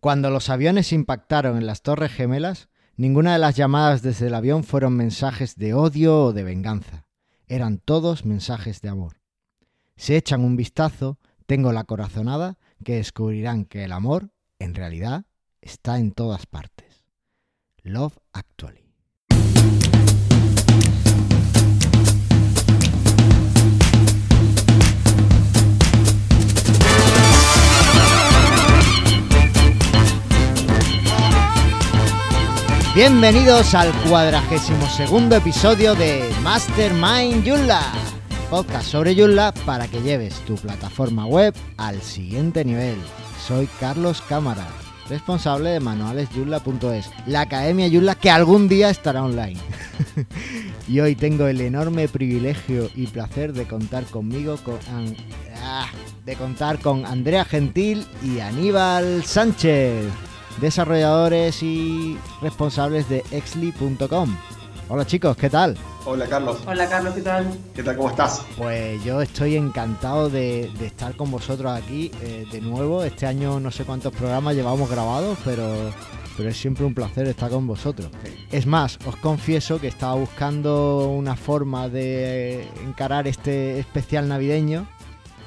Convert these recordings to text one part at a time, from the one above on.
Cuando los aviones impactaron en las Torres Gemelas, ninguna de las llamadas desde el avión fueron mensajes de odio o de venganza. Eran todos mensajes de amor. Si echan un vistazo, tengo la corazonada que descubrirán que el amor, en realidad, está en todas partes. Love Actually. Bienvenidos al cuadragésimo segundo episodio de Mastermind Joomla, podcast sobre Joomla para que lleves tu plataforma web al siguiente nivel. Soy Carlos Cámara, responsable de manualesjoomla.es, la academia Joomla que algún día estará online. y hoy tengo el enorme privilegio y placer de contar conmigo con ah, de contar con Andrea Gentil y Aníbal Sánchez desarrolladores y responsables de exli.com. Hola chicos, ¿qué tal? Hola Carlos. Hola Carlos, ¿qué tal? ¿Qué tal? ¿Cómo estás? Pues yo estoy encantado de, estar con vosotros aquí eh, de nuevo. Este año no sé cuántos programas llevamos grabados, pero, pero es siempre un placer estar con vosotros. Es más, os confieso que estaba buscando una forma de encarar este especial navideño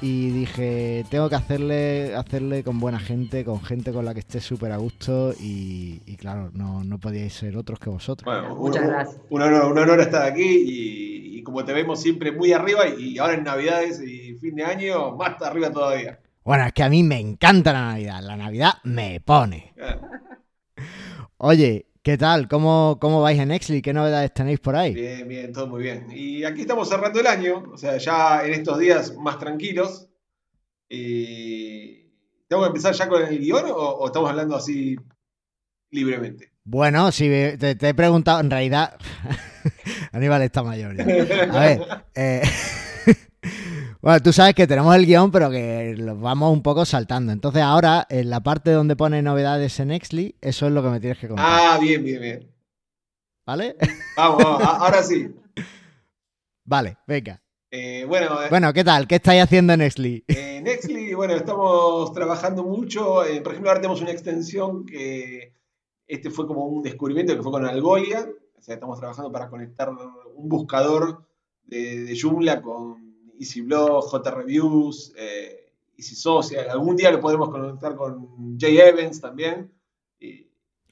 y dije, tengo que hacerle, hacerle con buena gente, con gente con la que esté súper a gusto y, claro, no, no podíais ser otros que vosotros. Bueno, Muchas gracias. Un honor, un honor estar aquí y, como te vemos siempre muy arriba y ahora en Navidades y fin de año, más arriba todavía. Bueno, es que a mí me encanta la Navidad, la Navidad me pone. Oye, ¿Qué tal? ¿Cómo, ¿Cómo vais en Exli? ¿Qué novedades tenéis por ahí? Bien, bien, todo muy bien. Y aquí estamos cerrando el año, o sea, ya en estos días más tranquilos. Y... ¿Tengo que empezar ya con el guion o, estamos hablando así libremente? Bueno, si te, he preguntado, en realidad, Aníbal está mayor ya. A ver, eh... Bueno, tú sabes que tenemos el guion, pero que lo vamos un poco saltando. Entonces, ahora, en la parte donde pone novedades en Exli, eso es lo que me tienes que contar. Ah, bien, bien, bien. ¿Vale? Vamos, vamos ahora sí. Vale, venga. Eh, bueno, eh, bueno, ¿qué tal? ¿Qué estáis haciendo en Exli? En Exli, bueno, estamos trabajando mucho. Eh, por ejemplo, ahora tenemos una extensión que este fue como un descubrimiento que fue con Algolia. O sea, estamos trabajando para conectar un buscador de, de Joomla con EasyBlog, JReviews, eh, Easy Social. Algún día lo podremos conectar con Jay Evans también.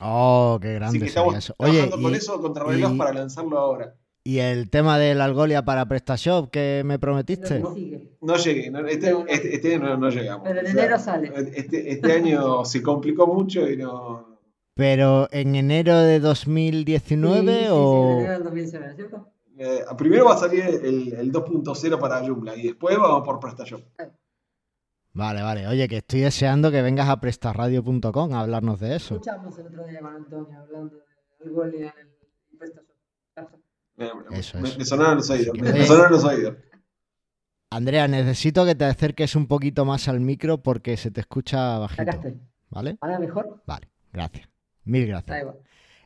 oh, qué grande. Así que estamos trabajando con eso contra reloj para lanzarlo ahora. ¿Y el tema del Algolia para PrestaShop que me prometiste? No, no llegué, este, este, este, año no, llegamos. Pero en enero sale. Este, este año se complicó mucho y no... ¿Pero en enero de 2019 o...? Sí, en enero del 2019, ¿cierto? Eh, primero va a salir el, 2.0 para Joomla y después vamos por PrestaShop. Vale, vale. Oye, que estoy deseando que vengas a prestarradio.com a hablarnos de eso. Escuchamos el otro día con Antonio hablando de algo en el PrestaShop. Eso, es. Me, sonaron los oídos. Me, sonaron los oídos. Andrea, necesito que te acerques un poquito más al micro porque se te escucha bajito. ¿Vale? ¿Ahora mejor? Vale, gracias. Mil gracias.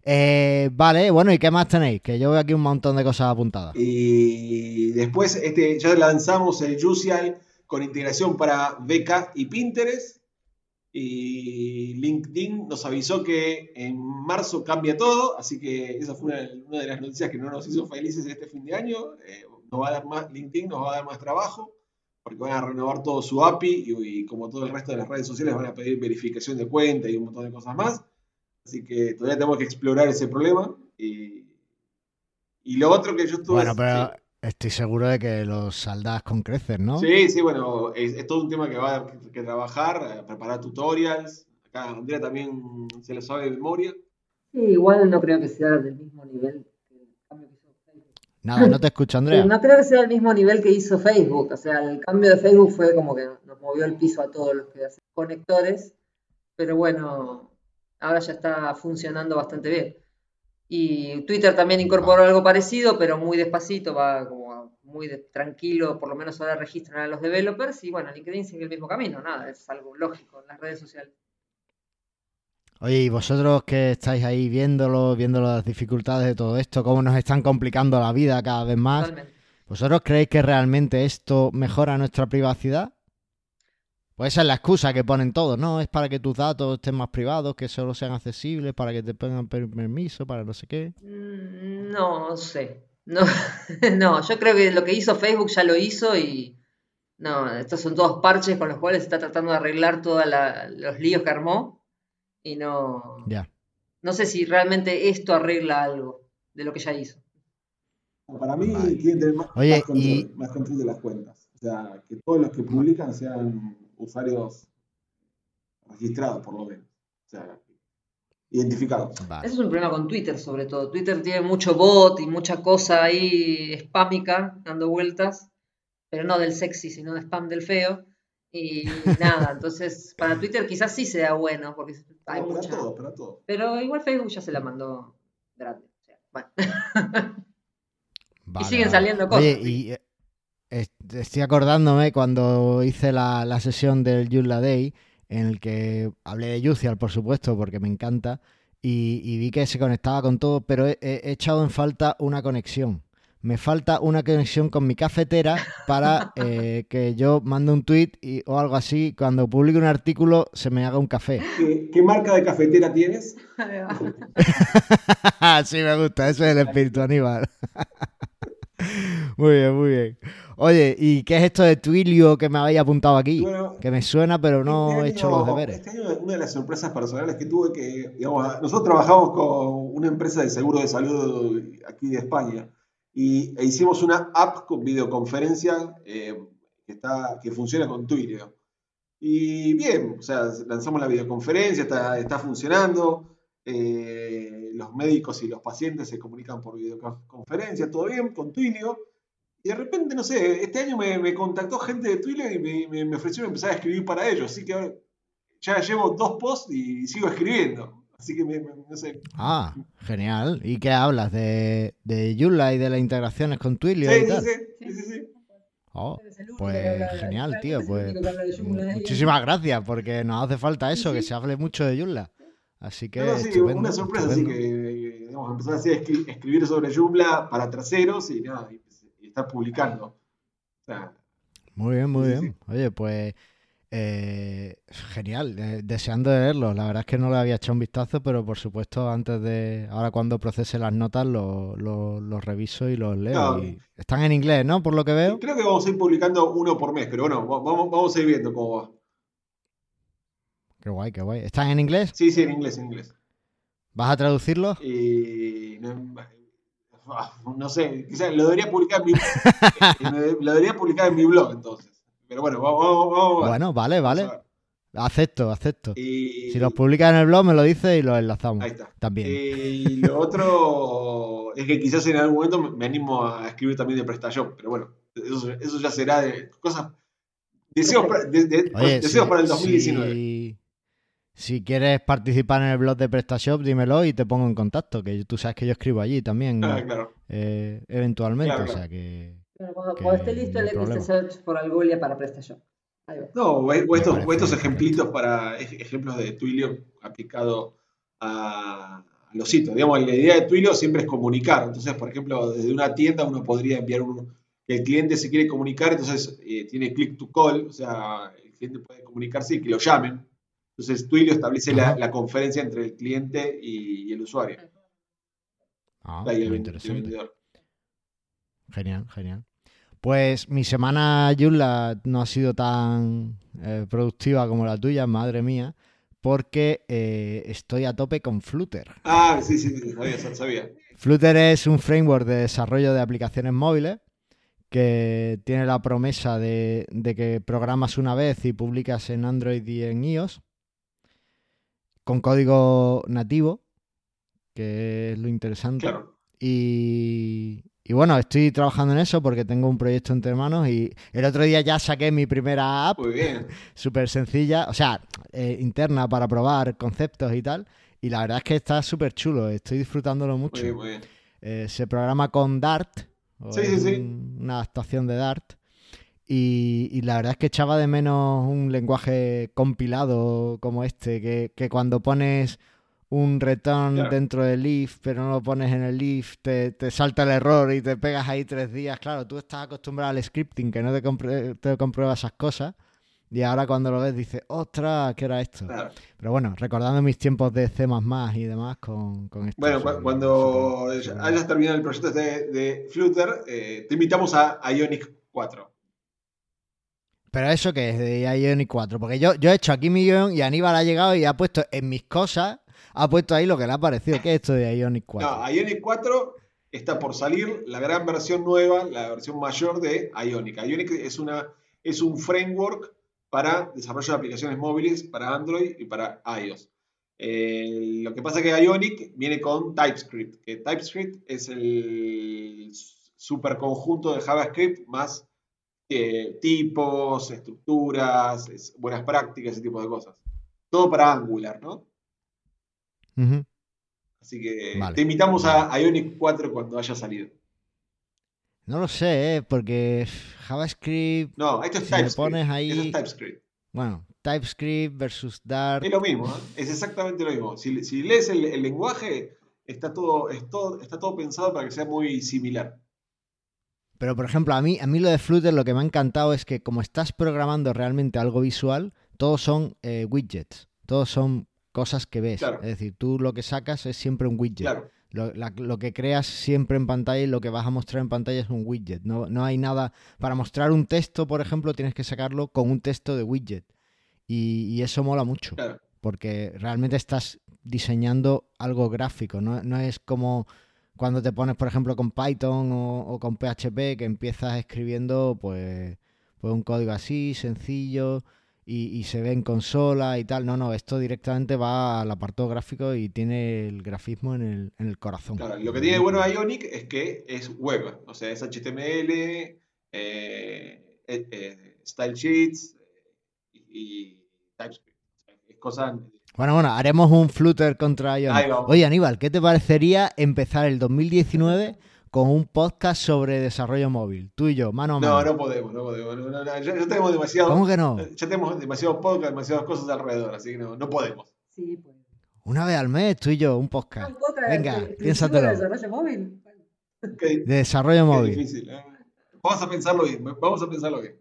Eh, vale, bueno, ¿y qué más tenéis? Que yo veo aquí un montón de cosas apuntadas. Y después este, ya lanzamos el Juicial con integración para Beca y Pinterest. Y LinkedIn nos avisó que en marzo cambia todo, así que esa fue una, de las noticias que no nos hizo felices este fin de año. Eh, nos va a dar más, LinkedIn nos va a dar más trabajo porque van a renovar todo su API y, y como todo el resto de las redes sociales van a pedir verificación de cuenta y un montón de cosas más. Así que todavía tenemos que explorar ese problema. Y, y lo otro que yo estuve... Bueno, pero estoy seguro de que los saldas con creces, ¿no? Sí, sí, bueno, es, todo un tema que va a haber que, trabajar, eh, preparar tutorials. Acá Andrea también se lo sabe de memoria. Sí, igual no creo que sea del mismo nivel que el cambio que hizo Facebook. Nada, no te escucho, Andrea. no creo que sea del mismo nivel que hizo Facebook. O sea, el cambio de Facebook fue como que nos movió el piso a todos los que hacen conectores. Pero bueno, ahora ya está funcionando bastante bien. Y Twitter también incorporó algo parecido, pero muy despacito, va como muy tranquilo, por lo menos ahora registran a los developers y bueno, LinkedIn sigue el mismo camino, nada, es algo lógico en las redes sociales. Oye, y vosotros que estáis ahí viéndolo, viendo las dificultades de todo esto, cómo nos están complicando la vida cada vez más, ¿vosotros creéis que realmente esto mejora nuestra privacidad? Pues esa es la excusa que ponen todos, ¿no? Es para que tus datos estén más privados, que solo sean accesibles, para que te pongan per- permiso, para no sé qué. Mm, No sé. No, no, yo creo que lo que hizo Facebook ya lo hizo y no, estos son todos parches con los cuales está tratando de arreglar todos los líos que armó y no, Ya. no sé si realmente esto arregla algo de lo que ya hizo. Para mí Vale. quieren tener más, Oye, más control, y- más control de las cuentas. O sea, que todos los que publican sean usuarios registrados, por lo menos. O sea, identificados. Vale. Ese es un problema con Twitter, sobre todo. Twitter tiene mucho bot y mucha cosa ahí spámica dando vueltas, pero no del sexy, sino de spam del feo. Y nada, entonces para Twitter quizás sí sea bueno, porque hay No, para mucha. todos, para todos. Pero igual Facebook ya se la mandó grande. o sea, bueno. Vale, siguen saliendo cosas, Oye, y eh, estoy acordándome cuando hice la, la sesión del Joomla Day, en el que hablé de Yucial, por supuesto, porque me encanta, y, y vi que se conectaba con todo, pero he, he- he echado en falta una conexión. Me falta una conexión con mi cafetera para eh, que yo mande un tweet y, o algo así, cuando publique un artículo se me haga un café. ¿Qué, qué marca de cafetera tienes? sí, me gusta, ese es el espíritu Aníbal. Muy bien, muy bien. Oye, ¿y qué es esto de Twilio que me habéis apuntado aquí? Bueno, Que me suena, pero no Este he hecho año- los deberes. Este año una de las sorpresas personales que tuve que, digamos, nosotros trabajamos con una empresa de seguro de salud aquí de España y e hicimos una app con videoconferencia eh, que, está, que funciona con Twilio. Y bien, o sea, lanzamos la videoconferencia, está, está funcionando, eh, los médicos y los pacientes se comunican por videoconferencia, todo bien, con Twilio. Y de repente, no sé, este año me, me contactó gente de Twilio y me, me, me ofrecieron empezar a escribir para ellos. Así que ahora ya llevo dos posts y sigo escribiendo. Así que, me, me- no sé. Ah, genial. ¿Y qué hablas? ¿De, de Joomla y de las integraciones con Twilio Sí, y sí, tal? sí, sí, sí, sí. Oh, pues genial, tío. Pues muchísimas gracias, porque nos hace falta eso, que se hable mucho de Joomla. Así que No, sí, una sorpresa, así estupendo. que digamos, empezar así a escri- escribir sobre Joomla para terceros y nada, y, y estar publicando. O sea, Muy bien, muy Sí, sí, bien. Oye, pues eh, genial, eh, deseando de leerlo. La verdad es que no le había echado un vistazo, pero por supuesto antes de, ahora cuando procese las notas los lo, los reviso y los leo. Claro. y- están en inglés, ¿no? Por lo que veo. creo que vamos a ir publicando uno por mes, pero bueno, va- vamos, vamos a ir viendo cómo va. Qué guay, qué guay. ¿Están en inglés? Sí, sí, en inglés, en inglés. ¿Vas a traducirlos? Y no, no sé, quizás lo debería publicar en mi, eh, lo debería publicar en mi blog entonces. Pero bueno, vamos, vamos, vamos. Bueno, vale, vale. Acepto, acepto. Si los publicas en el blog, me lo dices y los enlazamos. ahí está. También. Y lo otro es que quizás en algún momento me- animo a escribir también de PrestaShop, pero bueno, eso, eso ya será de cosas. Deseos, para, de- de- Oye, deseos si- para el 2019. Si, si quieres participar en el blog de PrestaShop, dímelo y te pongo en contacto, que tú sabes que yo escribo allí también, Ah, claro. eh, eventualmente, Claro, o sea que... Cuando, Que cuando esté listo. Excel Search por Algolia para PrestaShop. Ahí va. No, o, estos, o estos ejemplitos para ej- ejemplos de Twilio aplicado a, los sitios. Digamos, la idea de Twilio siempre es comunicar. Entonces, por ejemplo, desde una tienda uno podría enviar un que el cliente se quiere comunicar, entonces eh, tiene click to call, o sea, el cliente puede comunicarse y que lo llamen. Entonces, Twilio establece la, la conferencia entre el cliente y, y el usuario. Ah, muy el interesante. Genial, genial. Pues mi semana, Joomla, no ha sido tan eh, productiva como la tuya, madre mía, porque eh, estoy a tope con Flutter. Ah, sí, sí, sí, sabía, sabía. Flutter es un framework de desarrollo de aplicaciones móviles que tiene la promesa de, de que programas una vez y publicas en Android y en iOS con código nativo, que es lo interesante. Claro. Y, y bueno, estoy trabajando en eso porque tengo un proyecto entre manos y el otro día ya saqué mi primera app Muy bien. súper sencilla, o sea, eh, interna para probar conceptos y tal. Y la verdad es que está súper chulo, estoy disfrutándolo Muy mucho. bien, muy bien. Eh, se programa con Dart, o Sí, sí, sí. un- una adaptación de Dart. Y, y la verdad es que echaba de menos un lenguaje compilado como este, que, que cuando pones un return Claro. dentro del if, pero no lo pones en el if, te, te salta el error y te pegas ahí tres días. Claro, tú estás acostumbrado al scripting, que no te, compre- te comprueba esas cosas. Y ahora cuando lo ves dices, ostras, ¿qué era esto? Claro. Pero bueno, recordando mis tiempos de C y demás con, con esto. Bueno, cuando hayas terminado el proyecto de, de Flutter, eh, te invitamos a Ionic 4. Pero eso que es de Ionic 4, porque yo, yo he hecho aquí mi guion y Aníbal ha llegado y ha puesto en mis cosas, ha puesto ahí lo que le ha parecido. ¿Qué es esto de Ionic 4? No, Ionic 4 está por salir la gran versión nueva, la versión mayor de Ionic. Ionic es, una, es un framework para desarrollo de aplicaciones móviles para Android y para iOS. Eh, lo que pasa es que Ionic viene con TypeScript, que TypeScript es el superconjunto de JavaScript más eh, tipos, estructuras, es- buenas prácticas, ese tipo de cosas. Todo para Angular, ¿no? Así que Vale. te invitamos a Ionic 4 cuando haya salido. No lo sé, ¿eh? porque JavaScript, No, esto es Si TypeScript. pones ahí- Eso es TypeScript. bueno, TypeScript versus Dart. Es lo mismo, ¿eh? es exactamente lo mismo. Si, si lees el, el lenguaje, está todo, es todo- está todo pensado para que sea muy similar. Pero por ejemplo, a mí, a mí lo de Flutter lo que me ha encantado es que como estás programando realmente algo visual, todos son eh, widgets, todos son cosas que ves. Claro. Es decir, tú lo que sacas es siempre un widget. Claro, Lo, la- lo que creas siempre en pantalla y lo que vas a mostrar en pantalla es un widget. No, no hay nada. Para mostrar un texto, por ejemplo, tienes que sacarlo con un texto de widget. Y, y eso mola mucho. claro. Porque realmente estás diseñando algo gráfico. No, no es como cuando te pones, por ejemplo, con Python o, con PHP, que empiezas escribiendo pues, pues un código así, sencillo, y, se ve en consola y tal. No, no, esto directamente va al apartado gráfico y tiene el grafismo en el, en el corazón. Claro, Lo que tiene bueno Ionic es que es web, o sea, es HTML, eh, eh, eh, style sheets eh, y, TypeScript. Es cosa. Bueno, bueno, haremos un Flutter contra vamos. Oye, Aníbal, ¿qué te parecería empezar el 2019 con un podcast sobre desarrollo móvil? Tú y yo, mano a mano. No, no podemos, no podemos. no, no, no, ya, ya tenemos demasiado. ¿Cómo que no? Ya tenemos demasiados podcasts, demasiadas cosas alrededor, así que no, no podemos. Sí, pues. Una vez al mes, tú y yo, un podcast. Un podcast Venga, piénsatelo. de desarrollo móvil. Qué, De desarrollo qué móvil. difícil. ¿eh? Vamos a pensarlo bien, vamos a pensarlo bien.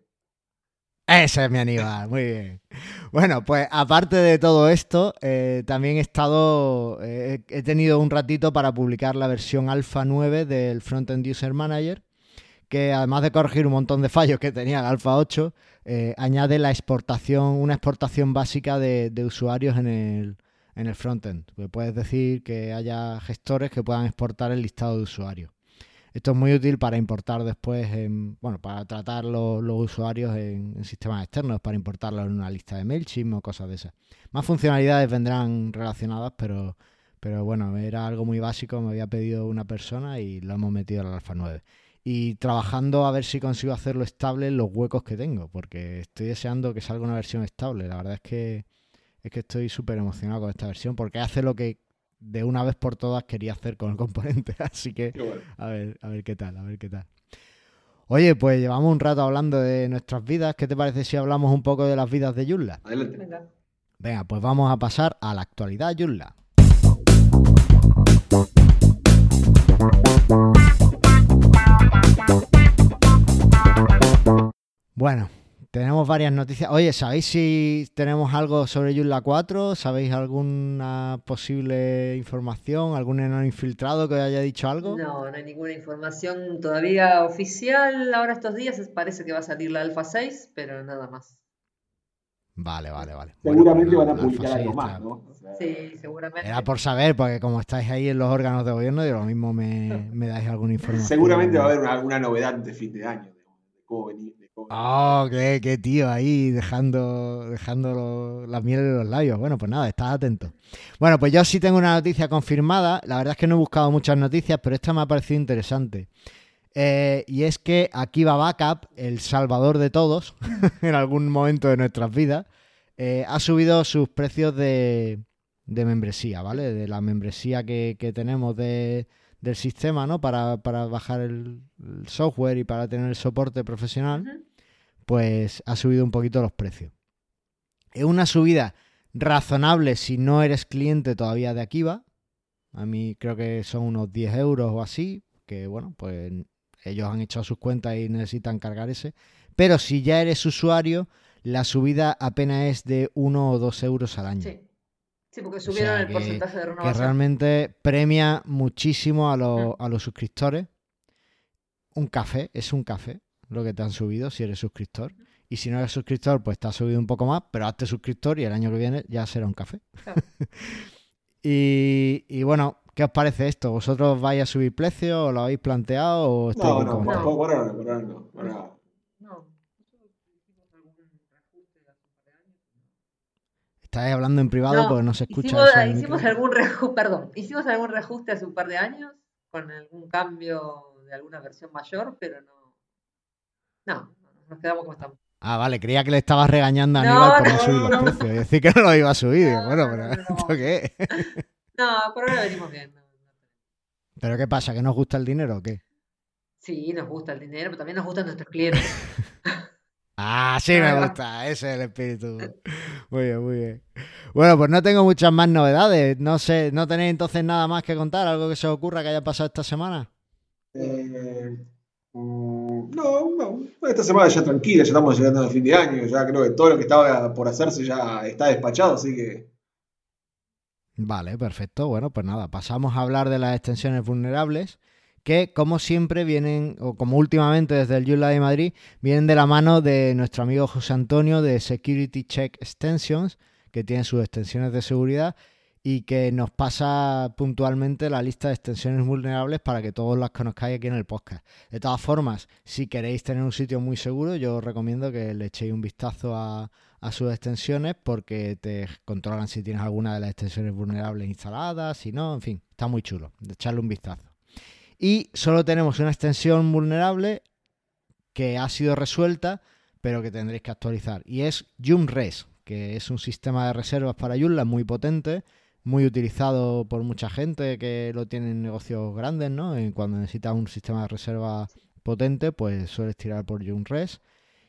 Ese es mi Aníbal, muy bien. Bueno, pues aparte de todo esto, eh, también he estado, eh, he tenido un ratito para publicar la versión alfa 9 del Frontend User Manager, que además de corregir un montón de fallos que tenía el alfa 8, eh, añade la exportación, una exportación básica de, de usuarios en el, en el frontend. Pues puedes decir que haya gestores que puedan exportar el listado de usuarios. Esto es muy útil para importar después, en, bueno, para tratar los, usuarios en, sistemas externos, para importarlos en una lista de MailChimp o cosas de esas. Más funcionalidades vendrán relacionadas, pero, pero bueno, era algo muy básico, me había pedido una persona y lo hemos metido el Alfa 9. Y trabajando a ver si consigo hacerlo estable en los huecos que tengo, porque estoy deseando que salga una versión estable. La verdad es que, es que estoy súper emocionado con esta versión, porque hace lo que de una vez por todas quería hacer con el componente. Así que bueno. a ver, a ver qué tal, a ver qué tal. Oye, pues llevamos un rato hablando de nuestras vidas. ¿Qué te parece si hablamos un poco de las vidas de Yulla? Adelante. Venga. Venga, pues vamos a pasar a la actualidad, Yulla. Bueno, tenemos varias noticias. Oye, ¿sabéis si tenemos algo sobre Yulla 4? ¿Sabéis alguna posible información? ¿Algún enano infiltrado que os haya dicho algo? No, no hay ninguna información todavía oficial. Ahora estos días parece que va a salir la Alpha 6, pero nada más. Vale, vale, vale. Seguramente Bueno, van a publicar algo 6 más, ¿no? O sea, Sí, seguramente. Era por saber, porque como estáis ahí en los órganos de gobierno, digo, lo mismo me, me dais alguna información. Seguramente va a haber una- alguna novedad de fin de año, de cómo venir. De Oh, qué, qué tío ahí dejando, dejando lo- la miel en los labios. Bueno, pues nada, estás atento. Bueno, pues yo sí tengo una noticia confirmada. La verdad es que no he buscado muchas noticias, pero esta me ha parecido interesante. Eh, y es que Akiva Backup, el salvador de todos, en algún momento de nuestras vidas, eh, ha subido sus precios de, de membresía, ¿vale? De la membresía que, que tenemos de, del sistema, ¿no? Para, para bajar el, el software y para tener el soporte profesional Ujú. Pues ha subido un poquito los precios. Es una subida razonable si no eres cliente todavía de Akiva. A mí creo que son unos 10 euros o así, que bueno, pues ellos han echado sus cuentas y necesitan cargar ese. Pero si ya eres usuario, la subida apenas es de 1 o 2 euros al año. Sí. Sí, porque O subieron sea, el que- porcentaje de Que renovación. realmente premia muchísimo a los, Mm. a los suscriptores. Un café, es un café lo que te han subido si eres suscriptor. Y si no eres suscriptor, pues te ha subido un poco más, pero hazte suscriptor y el año que viene ya será un café. Claro. y, y bueno, ¿qué os parece esto? ¿Vosotros vais a subir precios o lo habéis planteado o estáis No, no, por, ahora no, por ahora no. por ahora. No, nosotros hicimos algún reajuste hace un par de años. Estáis hablando en privado No, porque no se escucha Hicimos, eso hicimos algún reajuste, perdón, hicimos algún reajuste hace un par de años con algún cambio de alguna versión mayor, pero no. No, nos quedamos como estamos. Ah, vale, creía que le estabas regañando a No, Aníbal por no, no, subir los no. precios. Y decir que no lo iba a subir. No, bueno, no, pero no, no. ¿esto qué es? No, por ahora venimos bien. no, no. ¿Pero qué pasa? ¿Que nos gusta el dinero o qué? Sí, nos gusta el dinero, pero también nos gustan nuestros clientes. Ah, sí me gusta, ese es el espíritu. Muy bien, muy bien. Bueno, pues no tengo muchas más novedades. No sé, ¿no tenéis entonces nada más que contar? ¿Algo que se os ocurra que haya pasado esta semana? Eh, mm, no, no. Esta semana ya tranquila, ya estamos llegando al fin de año. Ya creo que todo lo que estaba por hacerse ya está despachado, así que. Vale, perfecto. Bueno, pues nada, pasamos a hablar de las extensiones vulnerables, que como siempre vienen, o como últimamente desde el Yula de Madrid, vienen de la mano de nuestro amigo José Antonio de Security Check Extensions, que tiene sus extensiones de seguridad y que nos pasa puntualmente la lista de extensiones vulnerables para que todos las conozcáis aquí en el podcast. De todas formas, si queréis tener un sitio muy seguro, yo os recomiendo que le echéis un vistazo a, a sus extensiones porque te controlan si tienes alguna de las extensiones vulnerables instaladas, si no, en fin, está muy chulo, echarle un vistazo. Y solo tenemos una extensión vulnerable que ha sido resuelta, pero que tendréis que actualizar, y es YumRes, que es un sistema de reservas para Joomla muy potente, muy utilizado por mucha gente que lo tiene en negocios grandes, ¿no? Y cuando necesitas un sistema de reserva potente, pues sueles tirar por YumRes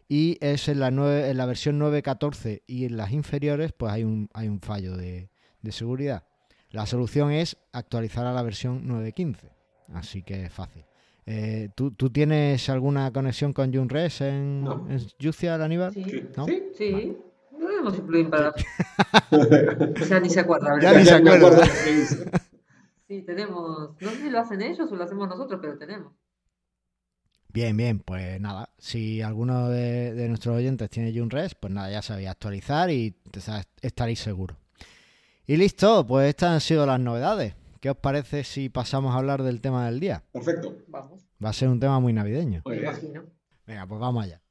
y es en la, nueve- en la versión 9.14 y en las inferiores pues hay un, hay un fallo de, de seguridad. La solución es actualizar a la versión 9.15, así que es fácil. Eh, ¿tú, tú tienes alguna conexión con Junres en, No. en Aníbal? Sí. ¿No? ¿Sí? sí. No para. Ya ni se acuerda. Ya ni se acuerda. Sí, tenemos. No sé si lo hacen ellos o lo hacemos nosotros, pero tenemos. Bien, bien, pues nada, si alguno de, de nuestros oyentes tiene Junres, pues nada, ya sabéis, actualizar y estaréis seguros. Y listo, pues estas han sido las novedades. ¿Qué os parece si pasamos a hablar del tema del día? Perfecto. Vamos, Va a ser un tema muy navideño. Muy. Venga, pues vamos allá.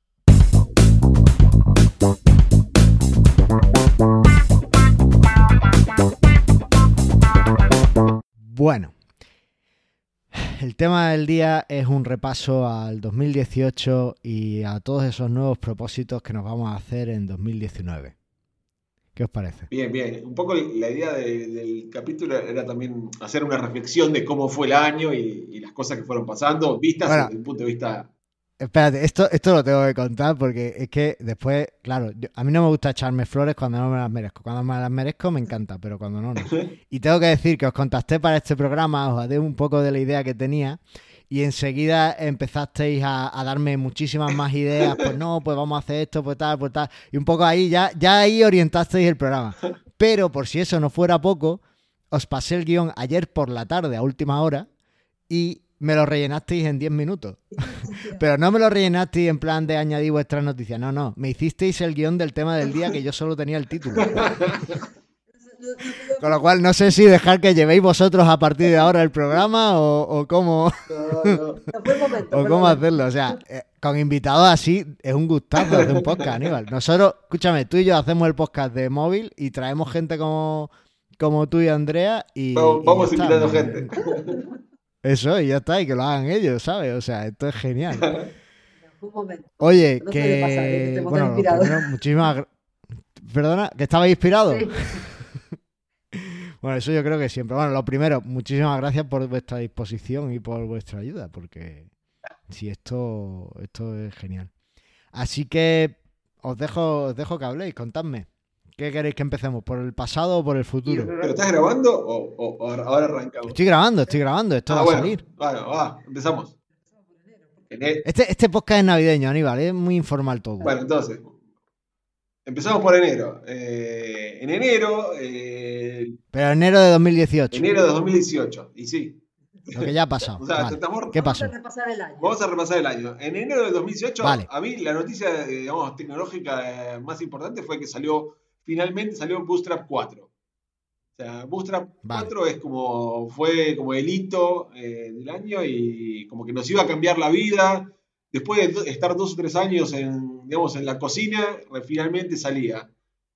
Bueno, el tema del día es un repaso al 2018 y a todos esos nuevos propósitos que nos vamos a hacer en 2019. ¿Qué os parece? Bien, bien. Un poco la idea de- del capítulo era también hacer una reflexión de cómo fue el año y, y las cosas que fueron pasando, vistas Bueno. desde un punto de vista. Espérate, esto, esto lo tengo que contar porque es que después, claro, yo- a mí no me gusta echarme flores cuando no me las merezco. Cuando me las merezco me encanta, pero cuando no, no. Y tengo que decir que os contacté para este programa, os hablé un poco de la idea que tenía y enseguida empezasteis a, a darme muchísimas más ideas, pues no, pues vamos a hacer esto, pues tal, pues tal. Y un poco ahí, ya, ya ahí orientasteis el programa. Pero por si eso no fuera poco, os pasé el guion ayer por la tarde a última hora y me lo rellenasteis en 10 minutos. Pero no me lo rellenasteis en plan de añadir vuestras noticias, no, no. Me hicisteis el guion del tema del día que yo solo tenía el título. Con lo cual, no sé si dejar que llevéis vosotros a partir de ahora el programa o, o cómo, No, no. No, o cómo hacerlo. O sea, eh, con invitados así es un gustazo hacer un podcast, Aníbal. Nosotros, escúchame, tú y yo hacemos el podcast de móvil y traemos gente como, como tú y Andrea y... Vamos, y vamos está. invitando gente. Eso, y ya está, y que lo hagan ellos, ¿sabes? O sea, esto es genial. Fue un momento. Oye, No suele pasar, ¿eh? que que... Bueno, primero, muchísimas... Perdona, ¿que estabais inspirados? Sí. Bueno, eso yo creo que siempre. Bueno, lo primero, muchísimas gracias por vuestra disposición y por vuestra ayuda, porque si esto, esto es genial. Así que os dejo, os dejo que habléis, contadme. ¿Qué queréis que empecemos? ¿Por el pasado o por el futuro? ¿Pero estás grabando o, o- o ahora arrancamos? Estoy grabando, estoy grabando, esto Ah, va a salir. Bueno, va, empezamos. Este, este podcast es navideño, Aníbal, es muy informal todo. Bueno, entonces, Empezamos por enero. Eh, en enero. eh, Pero enero de 2018. enero de 2018. Y sí. Lo que ya ha pasado. O sea, Vale. estamos- ¿Qué pasó? Vamos a repasar el año. Vamos a repasar el año. En enero de 2018, Vale. a mí la noticia eh, digamos, tecnológica más importante fue que salió, finalmente salió Bootstrap 4. O sea, Bootstrap Vale. 4 es como, fue como el hito eh, del año y como que nos iba a cambiar la vida. Después de estar dos o tres años en, digamos, en la cocina, finalmente salía.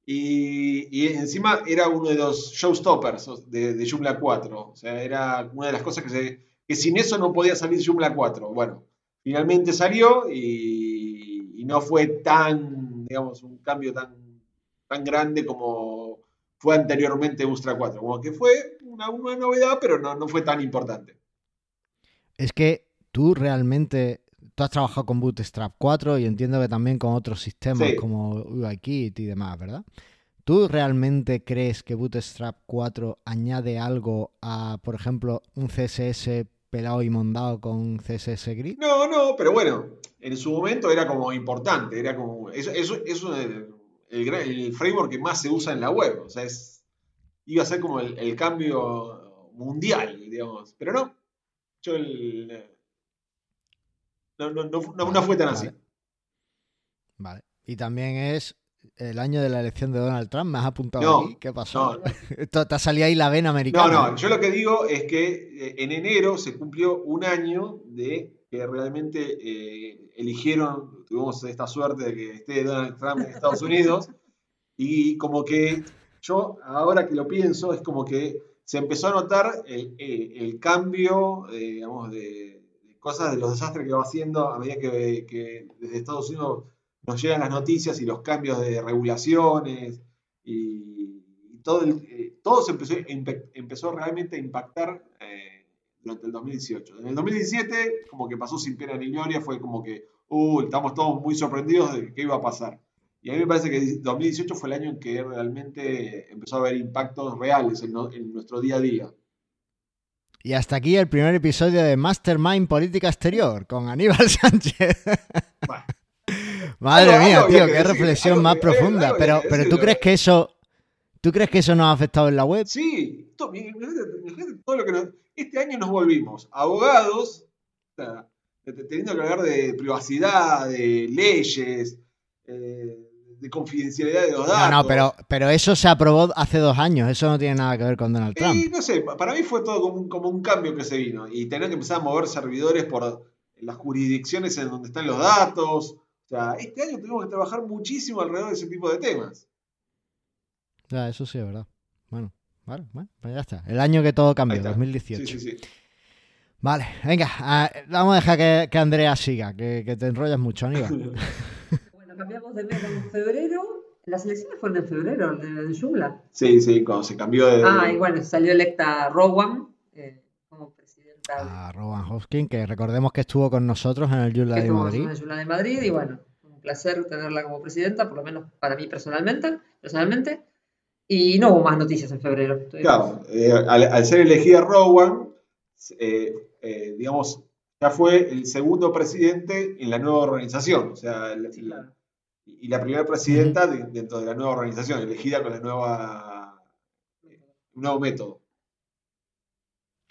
Y, y encima era uno de los showstoppers de, de Joomla 4. O sea, era una de las cosas que, se, que sin eso no podía salir Joomla 4. Bueno, finalmente salió y, y no fue tan, digamos, un cambio tan, tan grande como fue anteriormente Bootstrap 4. Como que fue una, una novedad, pero no, no fue tan importante. Es que tú realmente. Tú has trabajado con Bootstrap 4 y entiendo que también con otros sistemas Sí. como UIKit y demás, ¿verdad? ¿Tú realmente crees que Bootstrap 4 añade algo a, por ejemplo, un CSS pelado y mondado con CSS Grid? No, no, pero bueno, en su momento era como importante, era como, eso, eso, eso es el, framework que más se usa en la web, o sea, es, iba a ser como el, el cambio mundial, digamos, pero no, yo el, no, no, no, no- no fue tan así. Vale. Y también es el año de la elección de Donald Trump. ¿Me has apuntado No, aquí? ¿Qué pasó? No, te ha salido ahí la vena no, americana. no, yo lo que digo es que eh, en enero se cumplió un año de que realmente eh, eligieron, tuvimos esta suerte de que esté Donald Trump en Estados Unidos, y como que yo ahora que lo pienso, es como que se empezó a notar el, el- el cambio, eh, digamos, de cosas, de los desastres que va haciendo a medida que, que desde Estados Unidos nos llegan las noticias y los cambios de regulaciones y, y todo, el- eh, todo se empezó, empe- empezó realmente a impactar eh, durante el 2018. En el 2017, como que pasó sin pena ni gloria, fue como que, uh, estamos todos muy sorprendidos de qué iba a pasar. Y a mí me parece que 2018 fue el año en que realmente empezó a haber impactos reales en, no- en nuestro día a día. Y hasta aquí el primer episodio de Mastermind Política Exterior con Aníbal Sánchez. Bueno, Madre Algo- mía, algo tío, qué decir, reflexión más que- profunda. algo Pero, pero tú crees que eso, ¿tú crees que eso nos ha afectado en la web? sí, to- imagínate- imagínate todo lo que nos- Este año nos volvimos abogados, o sea, te- teniendo que hablar de privacidad, de leyes, eh, de confidencialidad de los No, datos. no, pero, pero eso se aprobó hace dos años. Eso no tiene nada que ver con Donald Trump. Y no sé, pa- para mí fue todo como un, como un cambio que se vino. Y tener que empezar a mover servidores por las jurisdicciones en donde están los datos. O sea, este año tuvimos que trabajar muchísimo alrededor de ese tipo de temas. Ya, eso sí es verdad. Bueno, vale, bueno, pues ya está. El año que todo cambió, está. 2018. Sí, sí, sí. Vale, venga, ah, vamos a dejar que, que Andrea siga, que, que te enrollas mucho, Aníbal. Bueno, cambiamos de mes en febrero. Las elecciones fueron en febrero, de, de Joomla. Sí, sí, cuando se cambió de. Ah, y bueno, salió electa Rowan eh, como presidenta A Rowan Hoskin, que recordemos que estuvo con nosotros en el que de estuvo Madrid. en Joomla de Madrid. Y bueno, un placer tenerla como presidenta, por lo menos para mí personalmente. personalmente. Y no hubo más noticias en febrero. Claro, eh, al, al ser elegida Rowan, eh, eh, digamos, ya fue el segundo presidente en la nueva organización. O sea, el- Sí, claro. y la primera presidenta de- dentro de la nueva organización, elegida con la nueva, un nuevo método.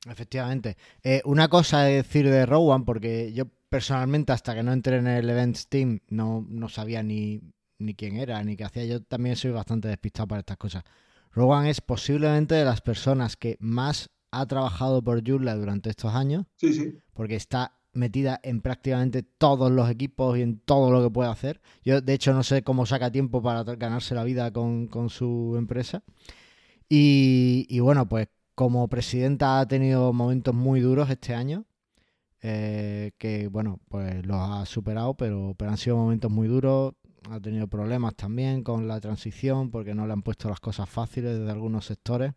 Efectivamente. Eh, una cosa de decir de Rowan, porque yo personalmente hasta que no entré en el Events Team no, no sabía ni, ni quién era, ni qué hacía. Yo también soy bastante despistado para estas cosas. Rowan es posiblemente de las personas que más ha trabajado por Joomla durante estos años, Sí, sí. porque está metida en prácticamente todos los equipos y en todo lo que puede hacer. Yo, de hecho, no sé cómo saca tiempo para ganarse la vida con, con su empresa. Y, y bueno, pues como presidenta ha tenido momentos muy duros este año, eh, que bueno, pues los ha superado, pero, pero han sido momentos muy duros. Ha tenido problemas también con la transición porque no le han puesto las cosas fáciles desde algunos sectores.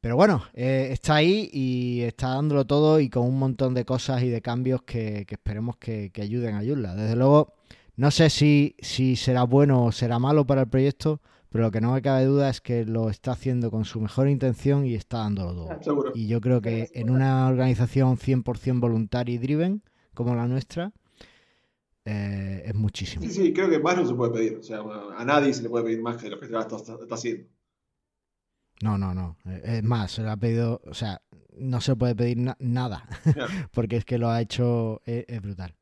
Pero bueno, eh, está ahí y está dándolo todo y con un montón de cosas y de cambios que, que esperemos que, que ayuden a Joomla. Desde luego, no sé si, si será bueno o será malo para el proyecto, pero lo que no me cabe duda es que lo está haciendo con su mejor intención y está dándolo todo. Seguro. Y yo creo que en una organización 100% voluntaria y driven como la nuestra, eh, es muchísimo. Sí, sí, creo que más no se puede pedir. O sea, a nadie se le puede pedir más que lo que está, está- está haciendo. No, no, no. Eh, Es más, se le ha pedido, o sea, no se puede pedir na- nada, Claro. porque es que lo ha hecho, eh, es, brutal.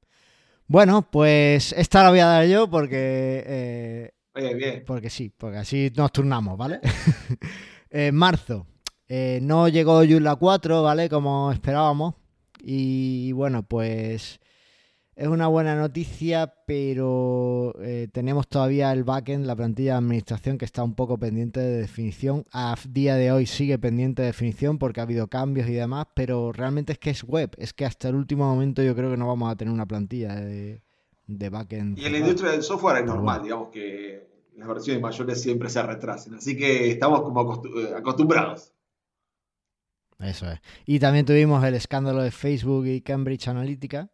Bueno, pues esta la voy a dar yo porque, eh, Bien, bien. porque sí, porque así nos turnamos, ¿vale? En marzo eh, no llegó Joomla 4, ¿vale? Como esperábamos. Y bueno, pues es una buena noticia, pero eh, tenemos todavía el backend, la plantilla de administración, que está un poco pendiente de definición. A día de hoy sigue pendiente de definición porque ha habido cambios y demás, pero realmente es que es web. Es que hasta el último momento yo creo que no vamos a tener una plantilla de, de backend. Y en la industria del software es normal, bueno. digamos que las versiones mayores siempre se retrasen. Así que estamos como eh, acostumbrados. Eso es. Y también tuvimos el escándalo de Facebook y Cambridge Analytica,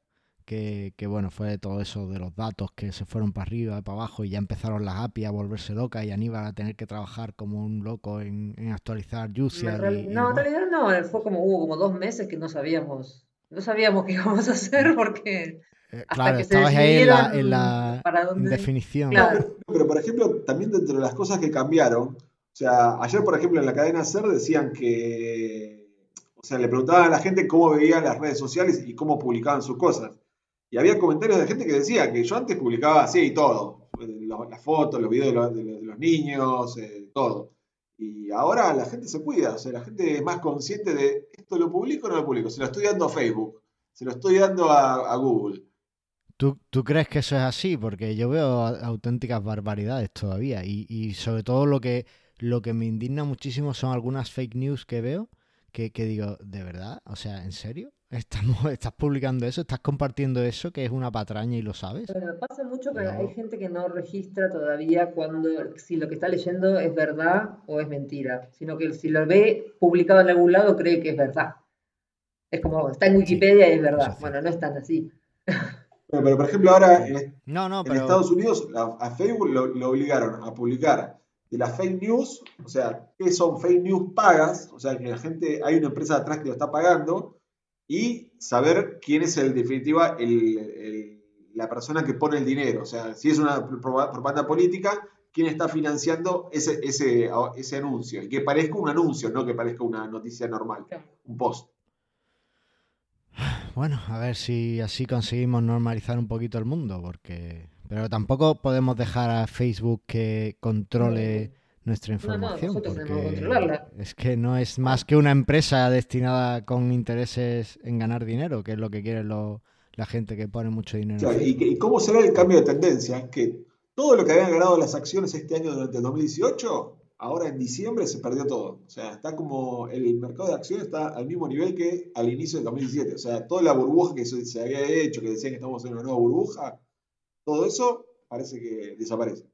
que, que, bueno, fue todo eso de los datos que se fueron para arriba y para abajo y ya empezaron las API a volverse locas y Aníbal a tener que trabajar como un loco en, en actualizar En Juicial real- y, y no, en realidad no, fue como, hubo como dos meses que no sabíamos, no sabíamos qué íbamos a hacer porque Eh, hasta claro, que se estabas ahí en la, decidieron en la para dónde- definición. Claro. Pero, por ejemplo, también dentro de las cosas que cambiaron, o sea, ayer, por ejemplo, en la cadena SER decían que, o sea, le preguntaban a la gente cómo veían las redes sociales y cómo publicaban sus cosas. Y había comentarios de gente que decía que yo antes publicaba así y todo, eh, las fotos, los videos de los, niños, eh, todo. Y ahora la gente se cuida, o sea, la gente es más consciente de esto lo publico o no lo publico, se lo estoy dando a Facebook, se lo estoy dando a, a Google. ¿Tú, tú crees que eso es así? Porque yo veo auténticas barbaridades todavía. Y, y sobre todo lo que, lo que me indigna muchísimo son algunas fake news que veo que, que digo, ¿de verdad? O sea, ¿en serio? ¿Estamos, ¿Estás publicando eso? ¿Estás compartiendo eso que es una patraña y lo sabes? Pero pasa mucho que No. hay gente que no registra todavía cuando si lo que está leyendo es verdad o es mentira, sino que si lo ve publicado en algún lado cree que es verdad. Es como, está en Wikipedia y es verdad. es Bueno, no es tan así. Bueno, pero por ejemplo ahora en, No, no, En pero... Estados Unidos la- a Facebook lo, lo obligaron a publicar de las fake news, o sea, qué son fake news pagas, o sea, que la gente, hay una empresa atrás que lo está pagando, y saber quién es el, en definitiva, el- el- la persona que pone el dinero, o sea, si es una pro- propaganda política, quién está financiando ese, ese, ese anuncio, y que parezca un anuncio, no que parezca una noticia normal, un post. Bueno, a ver si así conseguimos normalizar un poquito el mundo, porque... Pero tampoco podemos dejar a Facebook que controle nuestra No, no, información, porque es que no es más que una empresa destinada con intereses en ganar dinero, que es lo que quiere lo- la gente que pone mucho dinero y, y cómo será el cambio de tendencia, que todo lo que habían ganado las acciones este año durante el 2018, ahora en diciembre se perdió todo. O sea, está como el mercado de acciones está al mismo nivel que al inicio del 2017. O sea, toda la burbuja que se, se había hecho, que decían que estamos en una nueva burbuja, todo eso parece que desaparece.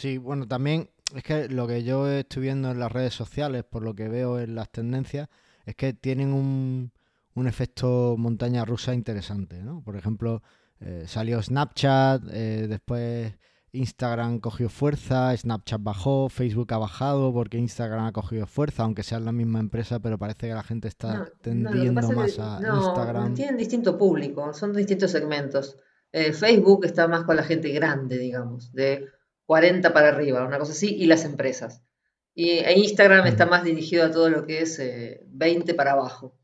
Sí, bueno, también es que lo que yo estoy viendo en las redes sociales, por lo que veo en las tendencias, es que tienen un, un efecto montaña rusa interesante, ¿no? Por ejemplo, eh, salió Snapchat, eh, después Instagram cogió fuerza, Snapchat bajó, Facebook ha bajado porque Instagram ha cogido fuerza, aunque sean la misma empresa, pero parece que la gente está No, no, tendiendo es más que a no, Instagram. tienen distinto público, son distintos segmentos. Eh, Facebook está más con la gente grande, digamos, de 40 para arriba, una cosa así, y las empresas. Y e Instagram está Ujú. más dirigido a todo lo que es eh, 20 para abajo.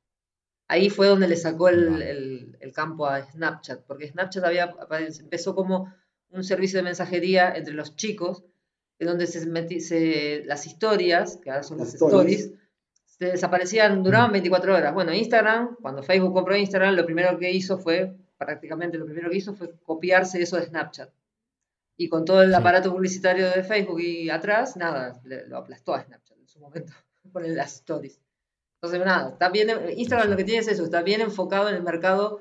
Ahí fue donde le sacó el, Vale. el- el campo a Snapchat, porque Snapchat había, empezó como un servicio de mensajería entre los chicos, en donde se, se- las historias, que ahora son Las las stories. stories, se desaparecían, duraban 24 horas. Bueno, Instagram, cuando Facebook compró Instagram, lo primero que hizo fue, prácticamente lo primero que hizo fue copiarse eso de Snapchat. Y con todo el Sí. aparato publicitario de Facebook y atrás, nada, le- lo aplastó a Snapchat en su momento, con las stories. Entonces, nada, está bien, Instagram lo que tiene es eso, está bien enfocado en el mercado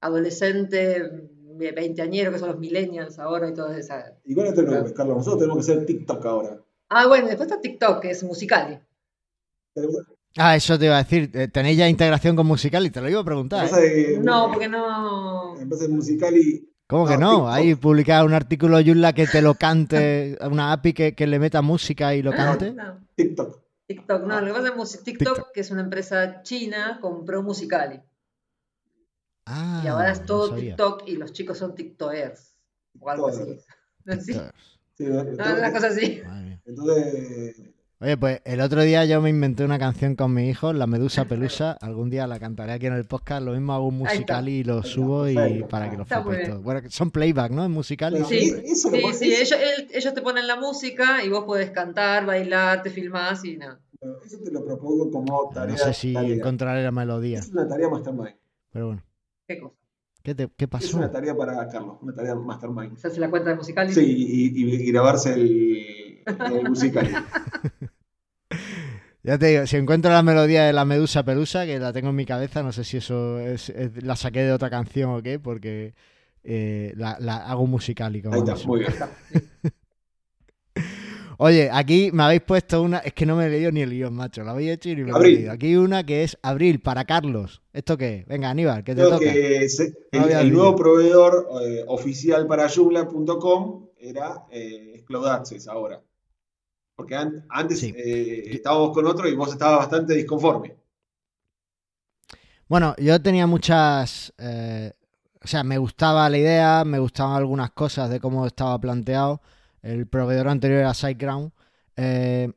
adolescente, de veinteañero, que son los millennials ahora y todas esas. Igual no te preocupes, Carlos, nosotros tenemos que hacer TikTok ahora. Ah, bueno, después está TikTok, que es musical. Tenemos- Ah, eso te iba a decir, ¿tenéis ya integración con Musical? Y te lo iba a preguntar. ¿eh? que- No, porque no. En vez de musical y. ¿Cómo que No, no? Ahí publicar un artículo Joomla que te lo cante, una API que, que le meta música y lo cante. No, TikTok. TikTok, no, lo que pasa es que TikTok, TikTok. que es una empresa china, compró Musicali. Ah, y ahora es no todo. TikTok y los chicos son TikTokers. O algo así. TikTokers. Sí, TikTokers. Sí, no, una cosa así. Entonces, Oye, pues el otro día yo me inventé una canción con mi hijo, La Medusa Pelusa. Algún día la cantaré aquí en el podcast. Lo mismo hago un musical y lo subo y para que lo flipéis todos. Bueno, son playback, ¿no? En musical. y Sí, siempre- eso lo sí, sí, eso- ellos, él- ellos te ponen la música y vos podés cantar, bailar, te filmás y nada. eso te lo propongo como No tarea. sé si tarea. encontraré la melodía, Es una tarea mastermind. pero bueno. ¿Qué cosa? ¿Qué, te- qué Es pasó? una tarea para Carlos, una tarea mastermind. ¿Se hace la cuenta de musical? Sí, y, y- y grabarse el, el musical. Ya te digo, si encuentro la melodía de la Medusa Pelusa, que la tengo en mi cabeza, no sé si eso es, es- la saqué de otra canción o qué, porque eh, la, la hago musical y como Ahí está, muy bien. Oye, aquí me habéis puesto una, es que no me he leído ni el guion, macho, lo habéis hecho y ni me lo he leído. Aquí una que es Abril para Carlos. ¿Esto qué? Venga, Aníbal, que te Creo toca. que se- No el, nuevo proveedor eh, oficial para Joomla.com era eh, ahora. Porque an- antes Sí. eh, estábamos con otro y vos estabas bastante disconforme. Bueno, yo tenía muchas. eh, o sea, me gustaba la idea, me gustaban algunas cosas de cómo estaba planteado. El proveedor anterior era SiteGround. eh,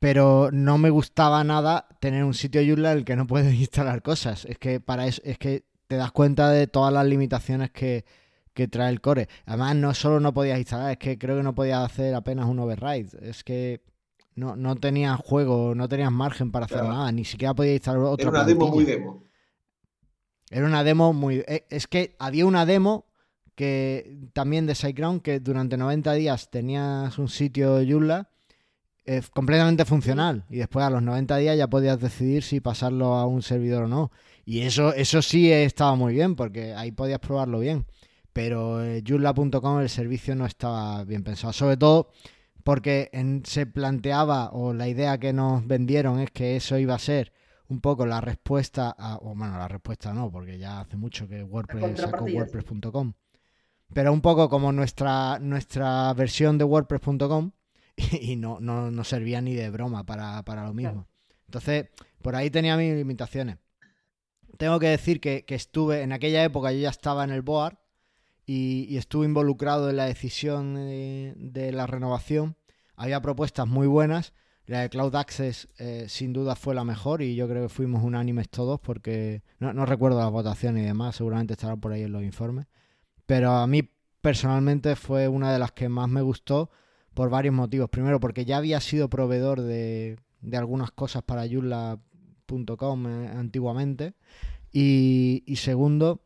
pero no me gustaba nada tener un sitio Joomla en el que no puedes instalar cosas. Es que para eso, es que te das cuenta de todas las limitaciones que, que trae el core. Además, no solo no podías instalar, es que creo que no podías hacer apenas un override. Es que no, no tenías juego, no tenías margen para hacer Claro. nada, ni siquiera podías instalar otra Era una demo muy demo. Era una demo muy... eh, Es que había una demo que también de SiteGround que durante 90 días tenías un sitio Joomla eh, completamente funcional y después a los 90 días ya podías decidir si pasarlo a un servidor o no. Y eso, eso sí estaba muy bien porque ahí podías probarlo bien. Pero eh, Joomla.com el servicio no estaba bien pensado. Sobre todo porque en- se planteaba o la idea que nos vendieron es que eso iba a ser un poco la respuesta a, o bueno, la respuesta no, porque ya hace mucho que WordPress sacó. WordPress.com. Pero un poco como nuestra, nuestra versión de WordPress.com y no, no, no servía ni de broma para, para lo mismo. Entonces, por ahí tenía mis limitaciones. Tengo que decir que, que estuve, en aquella época yo ya estaba en el board y, y estuve involucrado en la decisión eh, de la renovación. Había propuestas muy buenas. La de Cloud Access eh, sin duda fue la mejor y yo creo que fuimos unánimes todos porque no, recuerdo las votaciones y demás, seguramente estarán por ahí en los informes. Pero a mí personalmente fue una de las que más me gustó por varios motivos. Primero porque ya había sido proveedor de, de algunas cosas para Joomla.com eh, antiguamente. Y segundo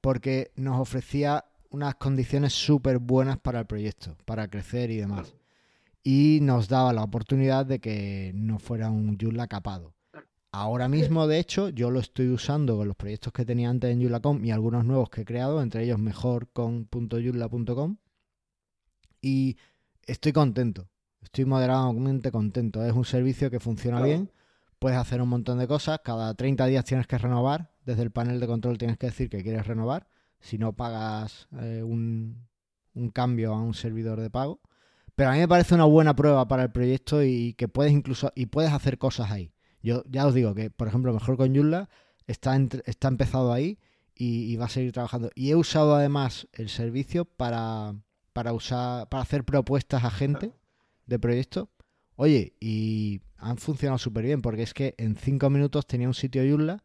porque nos ofrecía unas condiciones súper buenas para el proyecto, para crecer y demás. Y nos daba la oportunidad de que no fuera un Joomla capado. Ahora mismo, de hecho, yo lo estoy usando con los proyectos que tenía antes en Joomla.com y algunos nuevos que he creado, entre ellos mejor con .joomla.com. Y estoy contento, estoy moderadamente contento. Es un servicio que funciona Claro. bien, puedes hacer un montón de cosas, cada 30 días tienes que renovar, desde el panel de control tienes que decir que quieres renovar, si no pagas eh, un, un cambio a un servidor de pago. Pero a mí me parece una buena prueba para el proyecto y que puedes incluso y puedes hacer cosas ahí. Yo ya os digo que, por ejemplo, mejor con Joomla está, entre- está empezado ahí y, y va a seguir trabajando. Y he usado además el servicio para, para usar, para hacer propuestas a gente de proyecto. Oye, y han funcionado súper bien porque es que en cinco minutos tenía un sitio Joomla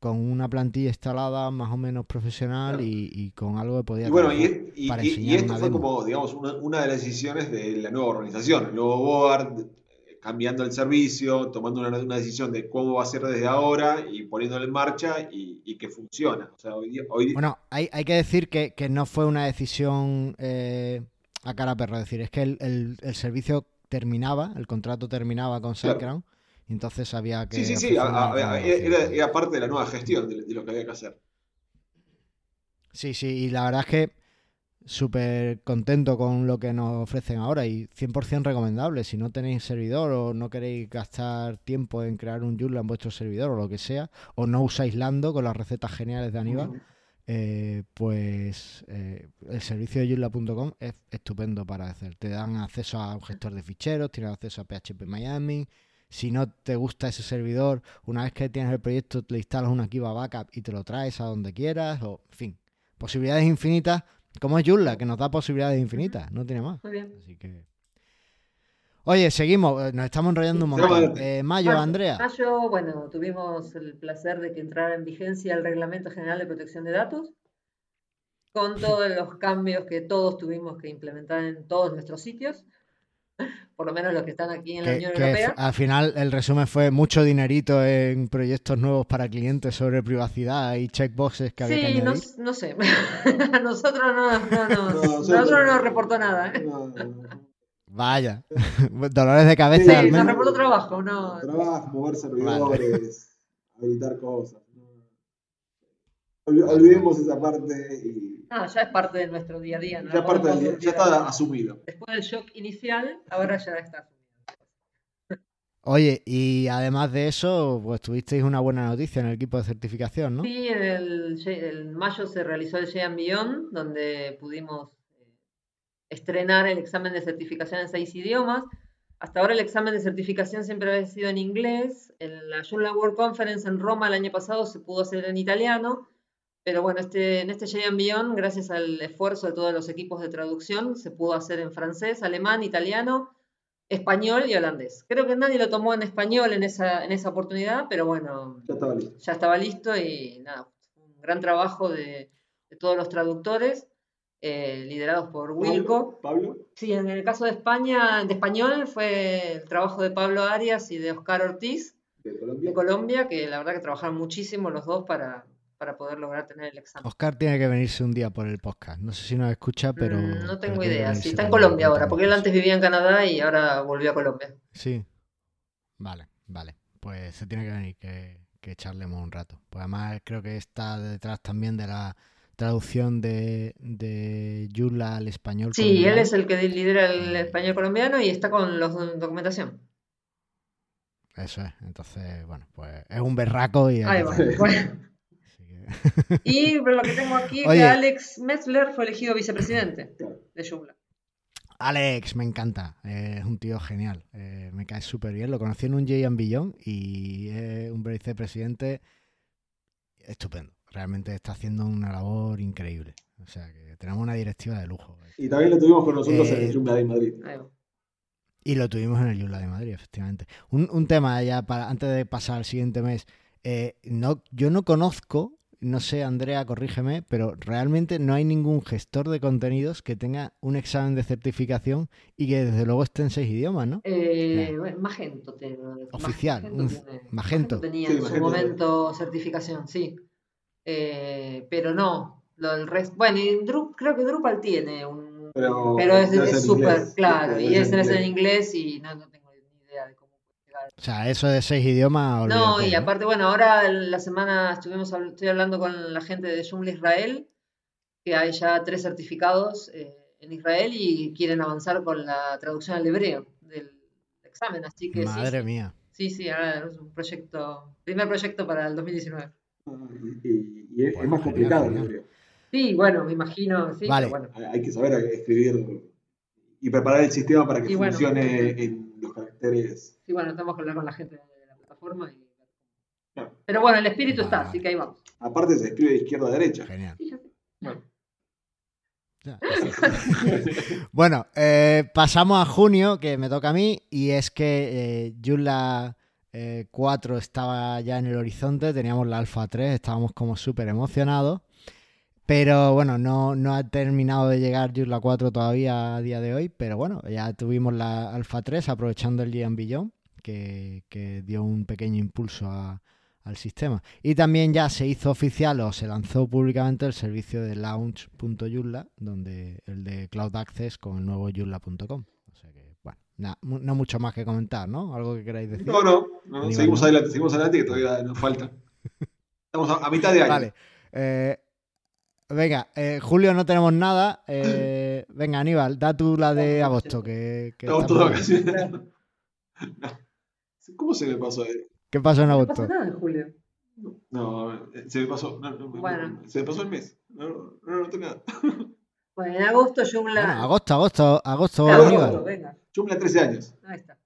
con una plantilla instalada más o menos profesional y, y con algo que podía Y bueno, y, y- para esto fue demo. como, digamos, una, una de las decisiones de la nueva organización. El nuevo board, cambiando el servicio, tomando una, una decisión de cómo va a ser desde ahora y poniéndolo en marcha y, que funciona. O sea, hoy día, hoy- Bueno, hay, hay que decir que, que no fue una decisión eh, a cara perra. Es decir, es que el, el- el servicio terminaba, el contrato terminaba con. SiteGround entonces había que. sí, sí, sí, a- a- era, era parte de la nueva gestión de, de lo que había que hacer. Sí, sí, y la verdad es que súper contento con lo que nos ofrecen ahora y 100% recomendable. Si no tenéis servidor o no queréis gastar tiempo en crear un Joomla en vuestro servidor o lo que sea, o no usáis Lando con las recetas geniales de Aníbal, eh, pues eh, el servicio de Joomla.com es estupendo para hacer. Te dan acceso a un gestor de ficheros, tienes acceso a PHP Miami, si no te gusta ese servidor, una vez que tienes el proyecto, le instalas una Kiva Backup y te lo traes a donde quieras, o en fin, posibilidades infinitas, como es Joomla, que nos da posibilidades infinitas, no tiene más. Muy bien. Así que. Oye, seguimos, eh, nos estamos enrollando un montón. Eh, Mayo, Mayo. Andrea. Mayo, bueno, tuvimos el placer de que entrara en vigencia el Reglamento General de Protección de Datos, con todos los cambios que todos tuvimos que implementar en todos nuestros sitios, por lo menos los que están aquí en la Que, Unión que Europea. al final el resumen fue mucho dinerito en proyectos nuevos para clientes sobre privacidad y checkboxes que había que Sí, no, sé. A nosotros no, no, no, No, nosotros- no nos reportó nada. ¿eh? No, no, no. Vaya, dolores de cabeza Sí, al nos reportó trabajo, no. Trabajo, mover servidores, habilitar cosas. Olvidemos esa parte y No, ya es parte de nuestro día a día. no ya, parte del día- ya está asumido. Después del shock inicial, ahora ya está. Oye, y además de eso, pues tuvisteis una buena noticia en el equipo de certificación, ¿no? Sí, en el, en mayo se realizó el J Beyond, donde pudimos eh, estrenar el examen de certificación en seis idiomas. Hasta ahora el examen de certificación siempre había sido en inglés. En la Joomla World Conference en Roma el año pasado se pudo hacer en italiano. Pero bueno, este, en este J Beyond, gracias al esfuerzo de todos los equipos de traducción, se pudo hacer en francés, alemán, italiano, español y holandés. Creo que nadie lo tomó en español en esa, en esa oportunidad, pero bueno, Ya estaba listo. ya estaba listo y nada, un gran trabajo de, de todos los traductores, eh, liderados por Wilco. Pablo, Sí, en el caso de España, de español, fue el trabajo de Pablo Arias y de Oscar Ortiz, de Colombia. de Colombia, que la verdad que trabajaron muchísimo los dos para, para poder lograr tener el examen. Oscar tiene que venirse un día por el podcast. No sé si nos escucha, pero. Mm, no pero tengo tiene que idea, sí, está en Colombia ahora, porque él antes vivía en Canadá y ahora volvió a Colombia. Sí. Vale, vale. Pues se tiene que venir, que, que charlemos un rato. Pues además creo que está detrás también de la traducción de, de Joomla al español. Sí, él es el que lidera el español colombiano y está con la documentación. Eso es. Entonces, bueno, pues es un berraco y... Ahí va. Bueno. Y lo que tengo aquí es Oye. que Alex Metzler fue elegido vicepresidente de Joomla. Alex, me encanta. eh, es un tío genial. eh, me cae súper bien. Lo conocí en un J Billón y es un vicepresidente estupendo. Realmente está haciendo una labor increíble. O sea que tenemos una directiva de lujo. Y también lo tuvimos con nosotros Eh, en el Joomla de Madrid. Y lo tuvimos en el Yula de Madrid, efectivamente. Un, un tema ya para antes de pasar al siguiente mes. eh, no, yo no conozco, no sé, Andrea, corrígeme, pero realmente no hay ningún gestor de contenidos que tenga un examen de certificación y que desde luego esté en seis idiomas, ¿no? Eh, Claro. Magento, te- Oficial, Magento un- tiene- Magento. tenía Sí, en su momento certificación, sí. Eh, pero no, lo del resto. Bueno, y Drup- creo que Drupal tiene un. Pero, Pero es súper claro, y es en inglés y no, no tengo ni idea de cómo llegar. O sea, eso de seis idiomas, No, olvídate, y aparte, bueno, ahora en la semana estuvimos, estoy hablando con la gente de Joomla Israel, que hay ya tres certificados eh, en Israel y quieren avanzar con la traducción al hebreo del examen, así que sí, Madre sí, mía. sí, sí, ahora es un proyecto, primer proyecto para el 2019. Y, y- y es, Bueno, es más complicado, genial. creo. Sí, bueno, me imagino, sí, Vale. pero bueno. Hay que saber escribir y preparar el sistema para que Y bueno. funcione en los caracteres. Sí, bueno, tenemos que hablar con la gente de la plataforma. y- Claro. Pero bueno, el espíritu está, así que ahí vamos. Aparte se escribe de izquierda a derecha. Genial. Bueno, Ya. Bueno, eh, pasamos a junio, que me toca a mí, y es que eh, Joomla eh, 4 estaba ya en el horizonte, teníamos la Alpha 3, estábamos como súper emocionados, pero bueno, no, no ha terminado de llegar Joomla 4 todavía a día de hoy, pero bueno, ya tuvimos la Alpha 3 aprovechando el Gian Billón, que, que dio un pequeño impulso a- al sistema. Y también ya se hizo oficial o se lanzó públicamente el servicio de launch.joomla, donde el de Cloud Access con el nuevo joomla.com. O sea que, bueno, na- no mucho más que comentar, ¿no? ¿Algo que queráis decir? no, no, seguimos adelante, seguimos adelante que todavía nos falta. Estamos a, a mitad de año. Vale. eh, venga, eh, Julio no tenemos nada. eh, venga, Aníbal, da tú la de agosto. Que, que de ahí. ¿Cómo se me pasó? ¿Qué pasó en No agosto? pasa nada en julio. No, se me pasó. No, no, Bueno. Se me pasó el mes. No, no, no, no tengo nada. Bueno, en agosto Joomla. Bueno, agosto, agosto, agosto, agosto, venga, Joomla 13 años. ahí está.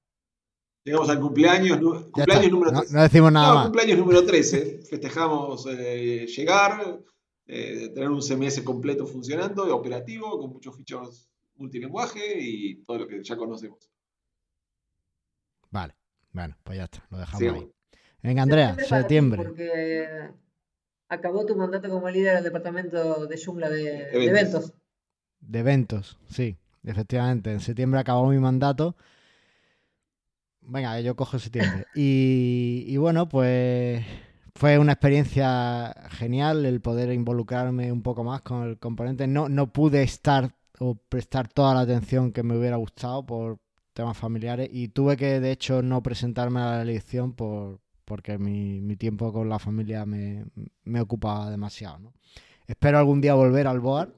Llegamos al cumpleaños, cumpleaños número 13. No, decimos nada más. cumpleaños número 13. Festejamos eh, llegar, eh, tener un CMS completo funcionando, operativo, con muchos fichos multilinguaje y todo lo que ya conocemos. Bueno, pues ya está, lo dejamos ahí. Venga, Andrea, septiembre. Porque acabó tu mandato como líder del departamento de Joomla de, eventos. De eventos, sí, efectivamente. En septiembre acabó mi mandato. Venga, yo cojo septiembre. Y, y bueno, pues fue una experiencia genial el poder involucrarme un poco más con el componente. No, no pude estar o prestar toda la atención que me hubiera gustado por temas familiares y tuve que de hecho no presentarme a la elección por, porque mi, tiempo con la familia me, ocupaba demasiado. Espero algún día volver al BOAR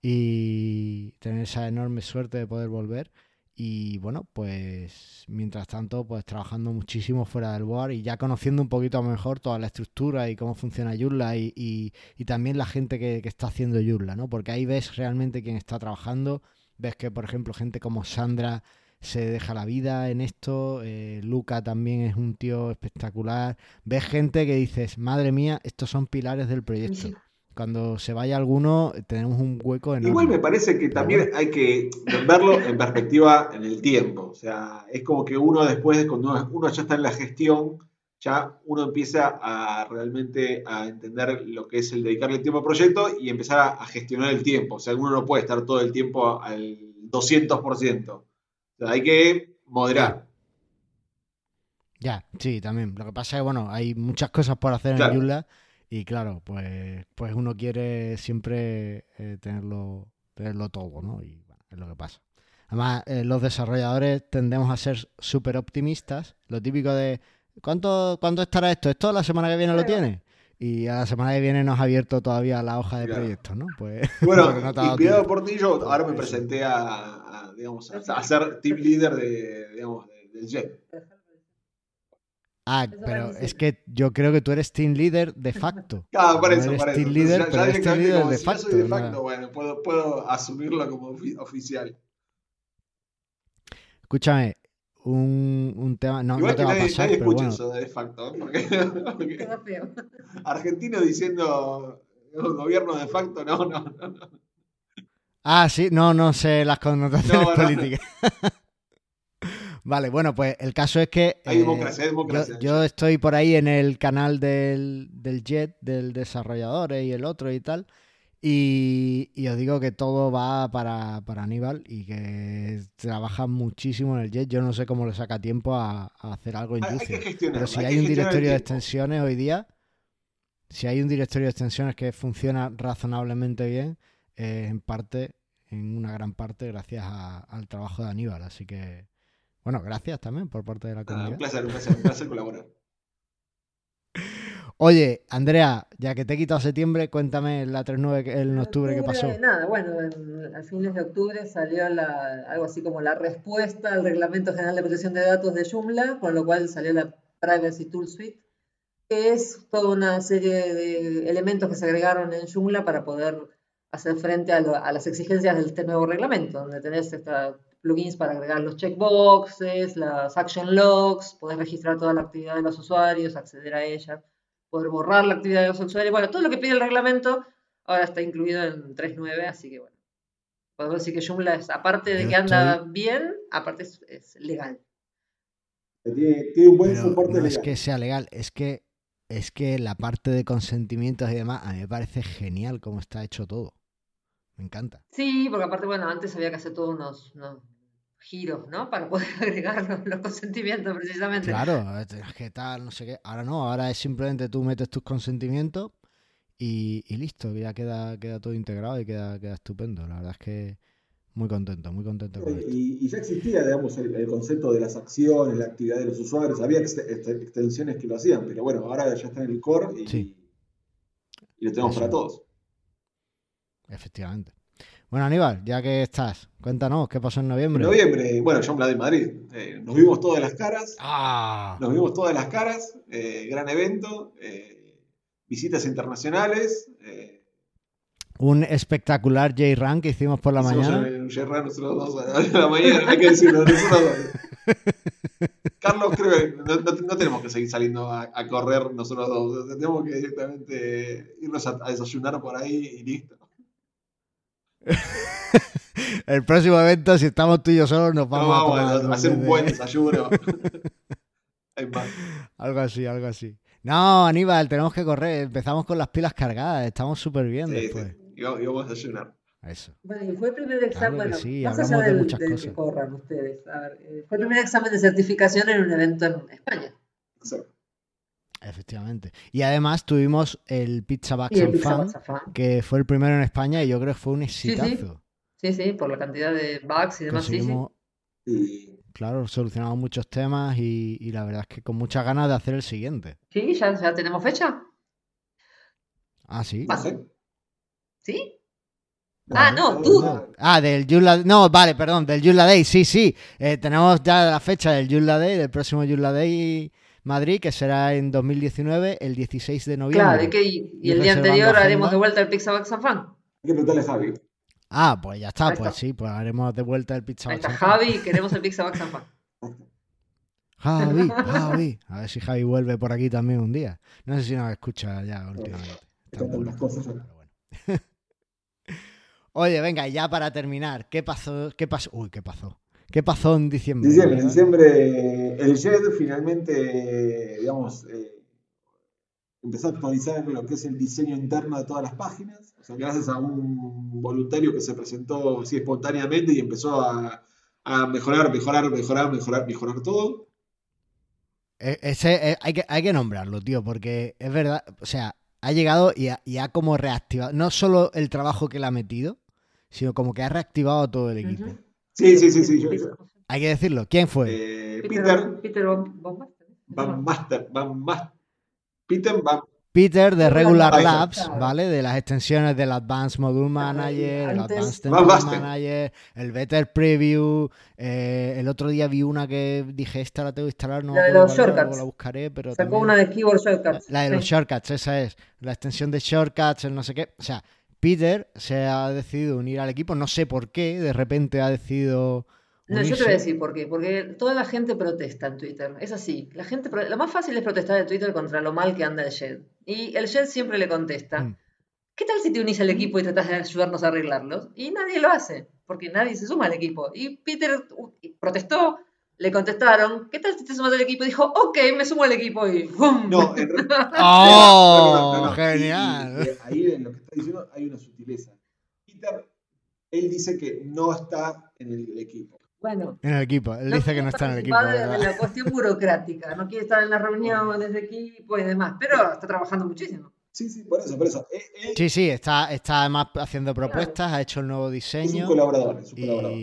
y tener esa enorme suerte de poder volver. Y bueno, pues mientras tanto, pues trabajando muchísimo fuera del BOAR y ya conociendo un poquito mejor toda la estructura y cómo funciona Joomla y, y, también la gente que, que, está haciendo Joomla, ¿no? Porque ahí ves realmente quién está trabajando, ves que, por ejemplo, gente como Sandra se deja la vida en esto, eh, Luca también es un tío espectacular, ves gente que dices, madre mía, estos son pilares del proyecto. Cuando se vaya alguno, tenemos un hueco enorme. Igual me parece que también hay que verlo en perspectiva en el tiempo. O sea, es como que uno después, cuando uno ya está en la gestión, ya uno empieza a realmente a entender lo que es el dedicarle tiempo al proyecto y empezar a, a gestionar el tiempo. O sea, uno no puede estar todo el tiempo al 200% hay que moderar. Ya, sí, también. Lo que pasa es que, bueno, hay muchas cosas por hacer en Joomla y claro, pues, pues uno quiere siempre eh, tenerlo, tenerlo todo, ¿no? Y bueno, es lo que pasa. Además, eh, los desarrolladores tendemos a ser súper optimistas. Lo típico de, ¿cuánto, ¿cuándo estará esto? ¿Esto la semana que viene lo tiene? Y a la semana que viene nos ha abierto todavía la hoja de proyectos, ¿no? Pues, bueno, y cuidado por ti, yo ahora me presenté a, digamos, a, ser team leader de, digamos, del JET. Ah, pero es que yo creo que tú eres team leader de facto. Claro, por eso, eres Team leader, ya, pero eres team leader de facto. Yo soy de facto, bueno, puedo, puedo asumirlo como oficial. Escúchame, un, un tema. No, no te va a pasar. Nadie escucha eso de facto. Porque, argentino diciendo gobierno de facto, no, no, no. Ah, sí, no, no sé las connotaciones políticas. vale, bueno, pues el caso es que. Hay democracia, hay eh, democracia. Yo, estoy por ahí en el canal del, del JET, del desarrollador y el otro y tal. Y, os digo que todo va para, Aníbal y que trabaja muchísimo en el Jet. Yo no sé cómo le saca tiempo a, hacer algo en Pero si hay, un directorio de extensiones hoy día, si hay un directorio de extensiones que funciona razonablemente bien, es en parte, en una gran parte, gracias al trabajo de Aníbal. Así que, bueno, gracias también por parte de la comunidad. un placer, un placer, un placer colaborar. Oye, Andrea, ya que te he quitado septiembre, cuéntame la 3.9 en octubre, qué pasó. Nada, bueno, a fines de octubre salió algo así como la respuesta al Reglamento General de Protección de Datos de Joomla, con lo cual salió la Privacy Tool Suite, que es toda una serie de elementos que se agregaron en Joomla para poder hacer frente a, las exigencias de este nuevo reglamento, donde tenés esta plugins para agregar los checkboxes, las action logs, podés registrar toda la actividad de los usuarios, acceder a ella poder borrar la actividad de los usuarios. Bueno, todo lo que pide el reglamento ahora está incluido en 3.9, así que bueno. Podemos decir que Joomla es, aparte de que anda bien, aparte es, legal. Tiene, un buen soporte no es que sea legal, es que es que la parte de consentimientos y demás, a mí me parece genial cómo está hecho todo. Me encanta. Sí, porque aparte, bueno, antes había que hacer todos unos giros, ¿no? Para poder agregar los, consentimientos precisamente. Claro, que tal, no sé qué. Ahora no, ahora es simplemente tú metes tus consentimientos y, listo, ya queda, queda todo integrado y queda, queda estupendo. La verdad es que muy contento, muy contento con esto. Y, ya existía, digamos, el, concepto de las acciones, la actividad de los usuarios. Había extensiones que lo hacían, pero bueno, ahora ya está en el core y, y lo tenemos para todos. Efectivamente. Bueno, Aníbal, ya que estás, cuéntanos, ¿qué pasó en noviembre? En noviembre, bueno, yo de Madrid. Eh, nos vimos todas las caras. Ah. Nos vimos todas las caras. Eh, gran evento. Eh, visitas internacionales. un espectacular J-Run que hicimos por la Hicimos mañana. Un J-Run nosotros dos a la mañana, hay que decirlo, nosotros dos. Carlos, creo que no, no- no tenemos que seguir saliendo a, a correr nosotros dos. Tenemos que directamente irnos a, a desayunar por ahí y listo. El próximo evento, si estamos tú y yo solos, nos No, vamos, a hacer un buen desayuno. Algo así, algo así. No, Aníbal, tenemos que correr. Empezamos con las pilas cargadas. Estamos súper bien Sí, después. sí. Y vamos y vamos a desayunar. Eso. Bueno, y fue el primer examen, Claro bueno, sí, más allá de del, muchas del que cosas. corran ustedes. A ver, eh, fue el primer examen de certificación en un evento en España. O sea, Efectivamente. Y además tuvimos el Pizza el and Box Afán. que fue el primero en España y yo creo que fue un sí. exitazo. Sí, sí, por la cantidad de bugs y demás. Sí, sí. Conseguimos, y claro, solucionamos muchos temas y, y la verdad es que con muchas ganas de hacer el siguiente. Sí, ya, ya tenemos fecha. Ah, sí. sé. ¿Sí? Ah, no, tú. no. Ah, del Yula... No, vale, perdón, del Yula Day, sí, sí. Eh, tenemos ya la fecha del Yula Day, del próximo Yula Day Madrid, que será en 2019, el 16 de noviembre. Claro, y, que, y, y Y el día anterior agenda. haremos de vuelta el Pizza Box and Fun. Hay que preguntarle a Javi. Ah, pues ya está, Ahí pues está. sí, pues haremos de vuelta el Pizza Ahí Box está and. Javi, queremos el Pizza Box and Fun. Javi, Javi. A ver si Javi vuelve por aquí también un día. No sé si nos escucha ya últimamente. Cosas. bueno. Oye, venga, y ya para terminar, ¿qué pasó? ¿Qué pasó? Uy, ¿qué pasó? ¿Qué pasó en diciembre? Diciembre, diciembre el JED finalmente, digamos, eh, empezó a actualizar lo que es el diseño interno de todas las páginas. O sea, gracias a un voluntario que se presentó así espontáneamente y empezó a, a mejorar, mejorar, mejorar, mejorar, mejorar todo. E- Ese, eh, hay, que, hay que nombrarlo, tío, porque es verdad, o sea, ha llegado y ha, y ha como reactivado, no solo el trabajo que le ha metido, sino como que ha reactivado todo el equipo. Sí, sí, sí, sí. yo- yo- Hay que decirlo, ¿quién fue? eh, Peter, Peter. Van Master, Van Master. Peter Van Peter de Regular Labs, claro. ¿vale? De las extensiones del Advanced Module Manager, el Advanced Basten. Manager, el Better Preview. eh, el otro día vi una que dije, esta la tengo que instalar, no La de los shortcuts. la buscaré, pero Sacó también- una de Keyboard Shortcuts. La de los shortcuts, esa es. La extensión de shortcuts, el no sé qué. O sea, Peter se ha decidido unir al equipo. No sé por qué, de repente ha decidido. No, yo te unirse. voy a decir por qué. Porque toda la gente protesta en Twitter. Es así. La gente, lo más fácil es protestar en Twitter contra lo mal que anda el Shed. Y el Shed siempre le contesta. Mm. ¿Qué tal si te unís al equipo y tratás de ayudarnos a arreglarlos? Y nadie lo hace, porque nadie se suma al equipo. Y Peter protestó, le contestaron, ¿qué tal si te sumas al equipo? Y dijo, ok, me sumo al equipo y ¡bum! No, en re- ¡Oh! No, no, no, no. Genial. Y- y ahí en lo que está diciendo hay una sutileza. Peter, él dice que no está en el equipo. Bueno, En el equipo. Él no dice que no está en el equipo. de, la cuestión burocrática, no quiere estar en las reuniones de equipo y demás, pero está trabajando muchísimo. Sí, sí, por eso, por eso. Él, él Sí, sí, está, está además haciendo propuestas, ha hecho el nuevo es un diseño. colaborador, es un colaborador.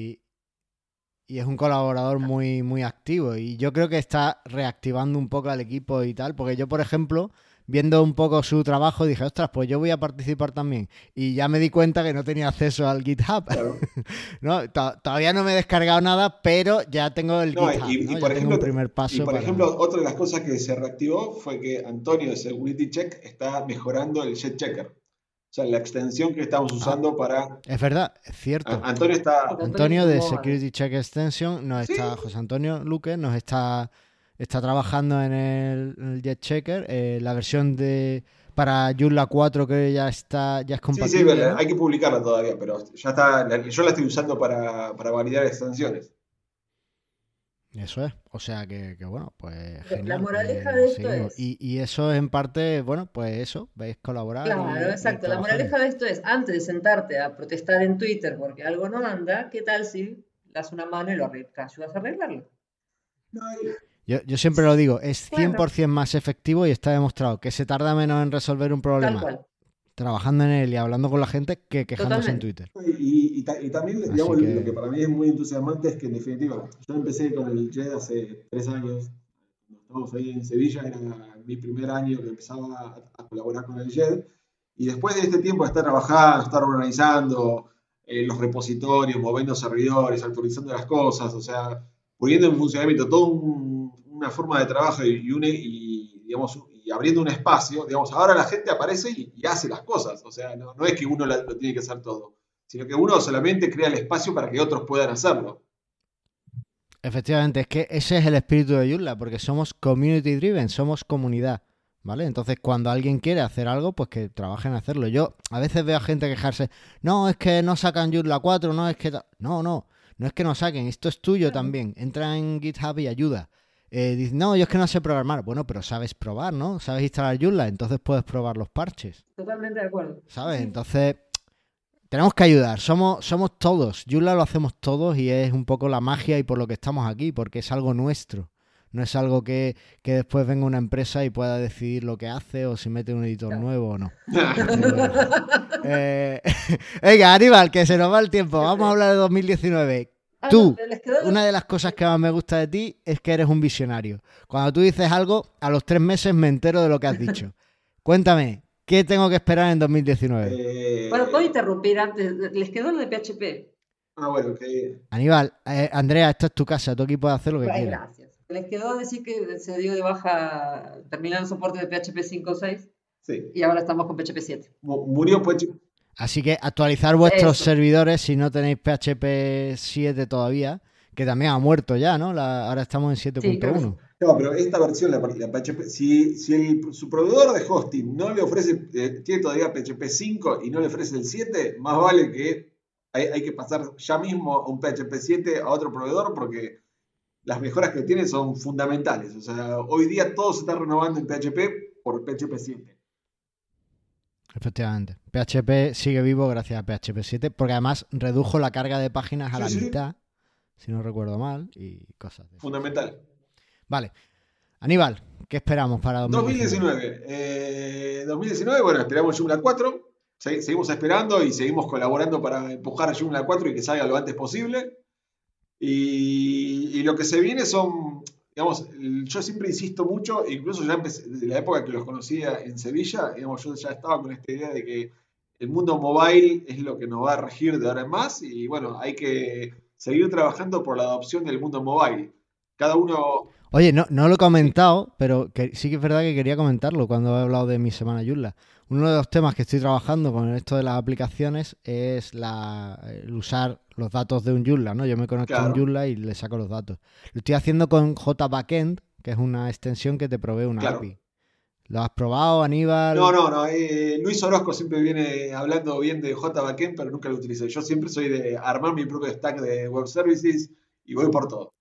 Y, es un colaborador muy, muy activo. Y yo creo que está reactivando un poco al equipo y tal, porque yo, por ejemplo, viendo un poco su trabajo, dije, ostras, pues yo voy a participar también. Y ya me di cuenta que no tenía acceso al GitHub. Claro. ¿no? To- Todavía no me he descargado nada, pero ya tengo el No, GitHub. y, y ¿no? Ya por tengo ejemplo, un primer paso. y por para- ejemplo, otra de las cosas que se reactivó fue que Antonio de Security Check está mejorando el Jet Checker. O sea, la extensión que estamos usando para. Es verdad, es cierto. A- Antonio está. Antonio de Security Check Extension nos Sí. está, José Antonio Luque nos está, está trabajando en el, en el Jet Checker. eh, la versión de para Joomla 4 que ya está, ya es Sí, compatible. sí, pero ¿no? hay que publicarla todavía, pero ya está. Yo la estoy usando para, para validar extensiones. Eso es. O sea que, que bueno, pues La genial. moraleja eh, de esto seguimos. es- Y, y eso es en parte, bueno, pues eso, veis colaborar. Claro, y exacto. La moraleja de esto es, antes de sentarte a protestar en Twitter porque algo no anda, ¿qué tal si das una mano y lo arreglas, ayudas a arreglarlo? No, Yo, yo siempre lo digo, es Claro. 100% más efectivo y está demostrado que se tarda menos en resolver un Tal problema cual. Trabajando en él y hablando con la gente que quejándose en Totalmente. Twitter. Y, y ta- y también, digamos, que- lo que para mí es muy entusiasmante es que, en definitiva, yo empecé con el JED hace tres años. Cuando estábamos ahí en Sevilla, era mi primer año que empezaba a, a colaborar con el JED. Y después de este tiempo de estar trabajando, estar organizando eh, los repositorios, moviendo servidores, actualizando las cosas, o sea, poniendo en funcionamiento toda un- una forma de trabajo y, una, y, digamos, y abriendo un espacio, digamos, ahora la gente aparece y, hace las cosas. O sea, no, es que uno lo tiene que hacer todo, sino que uno solamente crea el espacio para que otros puedan hacerlo. Efectivamente, es que ese es el espíritu de Joomla, porque somos community driven, somos comunidad. ¿Vale? Entonces, cuando alguien quiere hacer algo, pues que trabajen en hacerlo. Yo a veces veo a gente quejarse, no, es que no sacan Joomla 4, no es que... No, no, no es que no saquen, esto es tuyo también. Entra en GitHub y ayuda. Eh, dice, no, yo es que no sé programar. Bueno, pero sabes probar, ¿no? Sabes instalar Joomla, entonces puedes probar los parches. Totalmente de acuerdo. ¿Sabes? Entonces, tenemos que ayudar. Somos, somos todos. Joomla lo hacemos todos y es un poco la magia y por lo que estamos aquí, porque es algo nuestro. No es algo que, después venga una empresa y pueda decidir lo que hace o si mete un editor nuevo o no. eh, venga, Aníbal, que se nos va el tiempo. Vamos a hablar de 2019. Ah, tú, una de las cosas que más me gusta de ti es que eres un visionario. Cuando tú dices algo, a los tres meses me entero de lo que has dicho. Cuéntame, ¿qué tengo que esperar en 2019? Eh, bueno, puedo interrumpir antes. ¿Les quedó lo de PHP? Ah, bueno, ok. Aníbal, eh, Andrea, esto es tu casa, tú aquí puedes hacer lo que quieras. Gracias. Les quedó decir que se dio de baja, terminando el soporte de PHP 5.6 sí. y ahora estamos con PHP 7. Murió PHP. Así que actualizar vuestros servidores si no tenéis PHP 7 todavía, que también ha muerto ya, ¿no? ahora estamos en 7.1. no, pero esta versión, la, PHP, si, si su proveedor de hosting no le ofrece, eh, tiene todavía PHP 5 y no le ofrece el 7, más vale que hay, hay que pasar ya mismo a un PHP 7 a otro proveedor porque las mejoras que tiene son fundamentales. O sea, hoy día todo se está renovando en PHP por PHP 7. Efectivamente. PHP sigue vivo gracias a PHP 7 porque además redujo la carga de páginas a la mitad, si no recuerdo mal, y cosas. Fundamental. Vale. Aníbal, ¿qué esperamos para 2019? 2019, eh, bueno, esperamos Joomla 4. Seguimos esperando y seguimos colaborando para empujar a Joomla 4 y que salga lo antes posible. Y, lo que se viene son, digamos, yo siempre insisto mucho, incluso ya desde la época que los conocía en Sevilla, digamos, yo ya estaba con esta idea de que el mundo mobile es lo que nos va a regir de ahora en más y bueno, hay que seguir trabajando por la adopción del mundo mobile. Cada uno... Oye, no, no lo he comentado, pero sí que es verdad que quería comentarlo cuando he hablado de mi semana Yulla. Uno de los temas que estoy trabajando con esto de las aplicaciones es la, el usar los datos de un Joomla, ¿no? Yo me conecto a un Joomla y le saco los datos. Lo estoy haciendo con JBackend, que es una extensión que te provee una API. ¿Lo has probado, Aníbal? No, no, no. Eh, Luis Orozco siempre viene hablando bien de JBackend, pero nunca lo utilizo. Yo siempre soy de armar mi propio stack de web services y voy por todo.